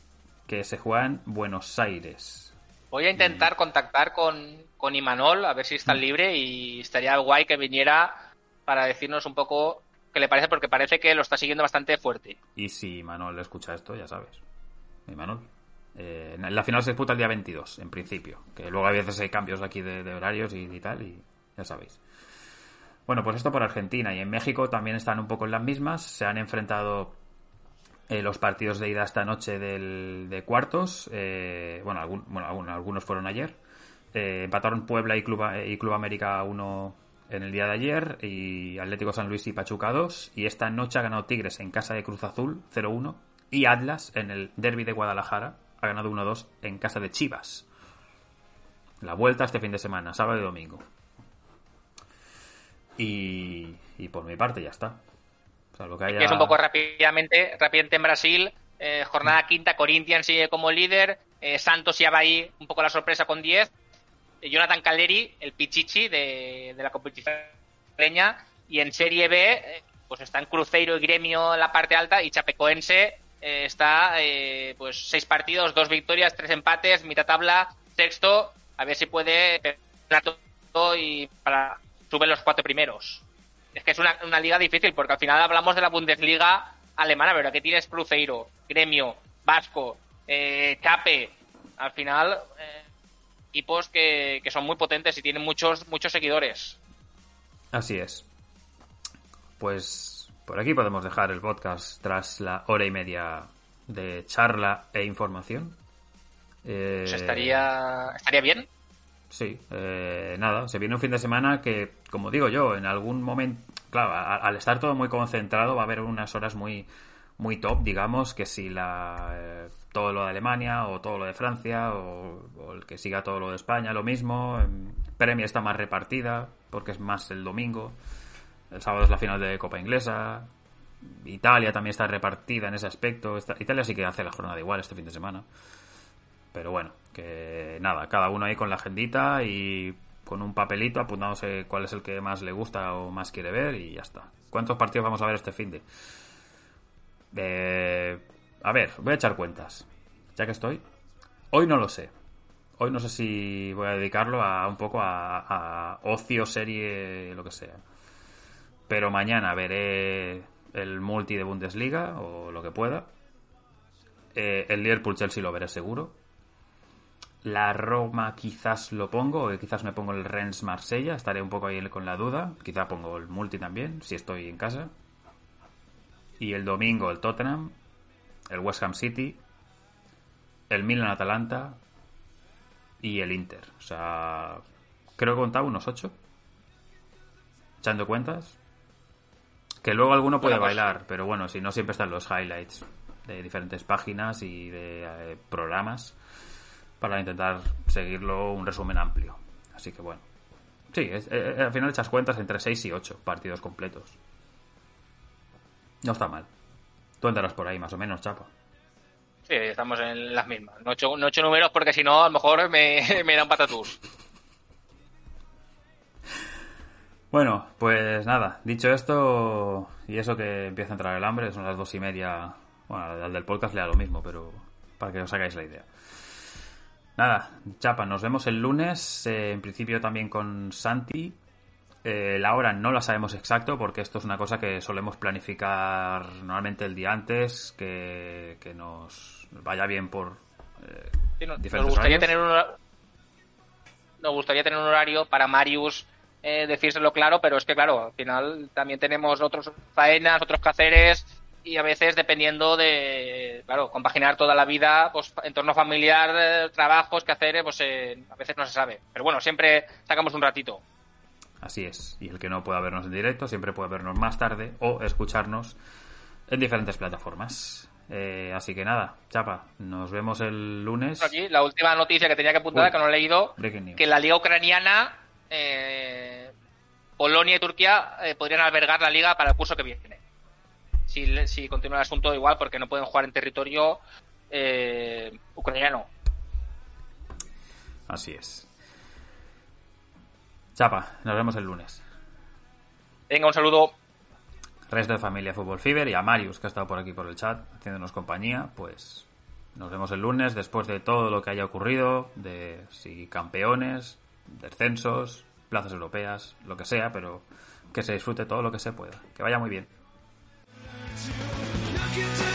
que se juega en Buenos Aires. Voy a intentar contactar con, con Imanol a ver si está libre y estaría guay que viniera para decirnos un poco que le parece porque parece que lo está siguiendo bastante fuerte. Y si Manuel escucha esto, ya sabes. Y Manuel. Eh, la final se disputa el día 22, en principio. Que luego a veces hay cambios aquí de, horarios y, tal, y ya sabéis. Bueno, pues esto por Argentina. Y en México también están un poco en las mismas. Se han enfrentado eh, los partidos de ida esta noche del, de cuartos. Eh, bueno, bueno, algunos fueron ayer. empataron Puebla y Club, y Club América 1 en el día de ayer y Atlético San Luis y Pachuca 2 y esta noche ha ganado Tigres en casa de Cruz Azul 0-1 y Atlas en el derby de Guadalajara ha ganado 1-2 en casa de Chivas. La vuelta este fin de semana, sábado y domingo. Y, y por mi parte ya está. Que es un poco rápidamente, rápidamente en Brasil, eh, jornada quinta, Corinthians sigue como líder, eh, Santos ya va ahí un poco la sorpresa con 10, Jonathan Caleri, el Pichichi de, la competición y en Serie B eh, pues están Cruzeiro y Gremio en la parte alta y Chapecoense eh, está eh, pues seis partidos, dos victorias, tres empates, mitad tabla, sexto, a ver si puede y para subir los cuatro primeros. Es que es una, liga difícil porque al final hablamos de la Bundesliga alemana, pero aquí tienes Cruzeiro, Gremio, Vasco, Chape, al final equipos que, son muy potentes y tienen muchos, muchos seguidores. Así es. Pues por aquí podemos dejar el podcast tras la hora y media de charla e información. Pues estaría, estaría bien. Sí, eh, nada, se viene un fin de semana que, como digo yo, en algún momento, claro, al estar todo muy concentrado va a haber unas horas muy, muy top, digamos, que si la eh, todo lo de Alemania o todo lo de Francia o, el que siga todo lo de España, lo mismo. Premier está más repartida porque es más el domingo. el sábado es la final de Copa Inglesa. Italia también está repartida en ese aspecto. Italia sí que hace la jornada igual este fin de semana. Pero bueno, que nada, cada uno ahí con la agendita y con un papelito apuntándose cuál es el que más le gusta o más quiere ver y ya está. ¿Cuántos partidos vamos a ver este fin de? Eh, a ver, voy a echar cuentas. Ya que estoy. Hoy no lo sé. Hoy no sé si voy a dedicarlo a un poco a, ocio, serie, lo que sea. Pero mañana veré el multi de Bundesliga o lo que pueda. Eh, el Liverpool Chelsea lo veré seguro. La Roma quizás lo pongo, o quizás me pongo el Rennes Marsella, estaré un poco ahí con la duda. Quizá pongo el multi también, si estoy en casa. Y el domingo el Tottenham, el West Ham City, el Milan Atalanta, y el Inter. O sea, creo que he contado unos 8. Echando cuentas. Que luego alguno puede bailar, pero bueno, si no siempre están los highlights de diferentes páginas y de eh, programas para intentar seguirlo un resumen amplio. Así que bueno. Sí, eh, eh, al final echas cuentas entre 6 y 8 partidos completos. No está mal. Tú andarás por ahí más o menos, chapa. Sí, estamos en las mismas. No he hecho, no números porque si no, a lo mejor me, me dan patatús. Bueno, pues nada, dicho esto, y eso que empieza a entrar el hambre, son las dos y media. Bueno, al del podcast le da lo mismo, pero para que os hagáis la idea. Nada, chapa, nos vemos el lunes, eh, en principio también con Santi. Eh, la hora no la sabemos exacto porque esto es una cosa que solemos planificar normalmente el día antes, que, que nos vaya bien por eh, nos, gustaría tener un nos gustaría tener un horario para Marius eh, decírselo claro, pero es que claro, al final también tenemos otros faenas, otros caceres y a veces dependiendo de, claro, compaginar toda la vida, pues entorno familiar, eh, trabajos, hacer pues eh, a veces no se sabe. Pero bueno, siempre sacamos un ratito. Así es. Y el que no pueda vernos en directo, siempre puede vernos más tarde o escucharnos en diferentes plataformas. Eh, así que nada, chapa, nos vemos el lunes. Aquí, la última noticia que tenía que apuntar, que no he leído, que la liga ucraniana, eh, Polonia y Turquía eh, podrían albergar la liga para el curso que viene. Si, si continúa el asunto igual, porque no pueden jugar en territorio ucraniano. Así es. Chapa, nos vemos el lunes. Venga, un saludo resto de familia Fútbol Fever y a Marius, que ha estado por aquí por el chat haciéndonos compañía, pues nos vemos el lunes después de todo lo que haya ocurrido, de si campeones, descensos, plazas europeas, lo que sea, pero que se disfrute todo lo que se pueda. Que vaya muy bien. Look into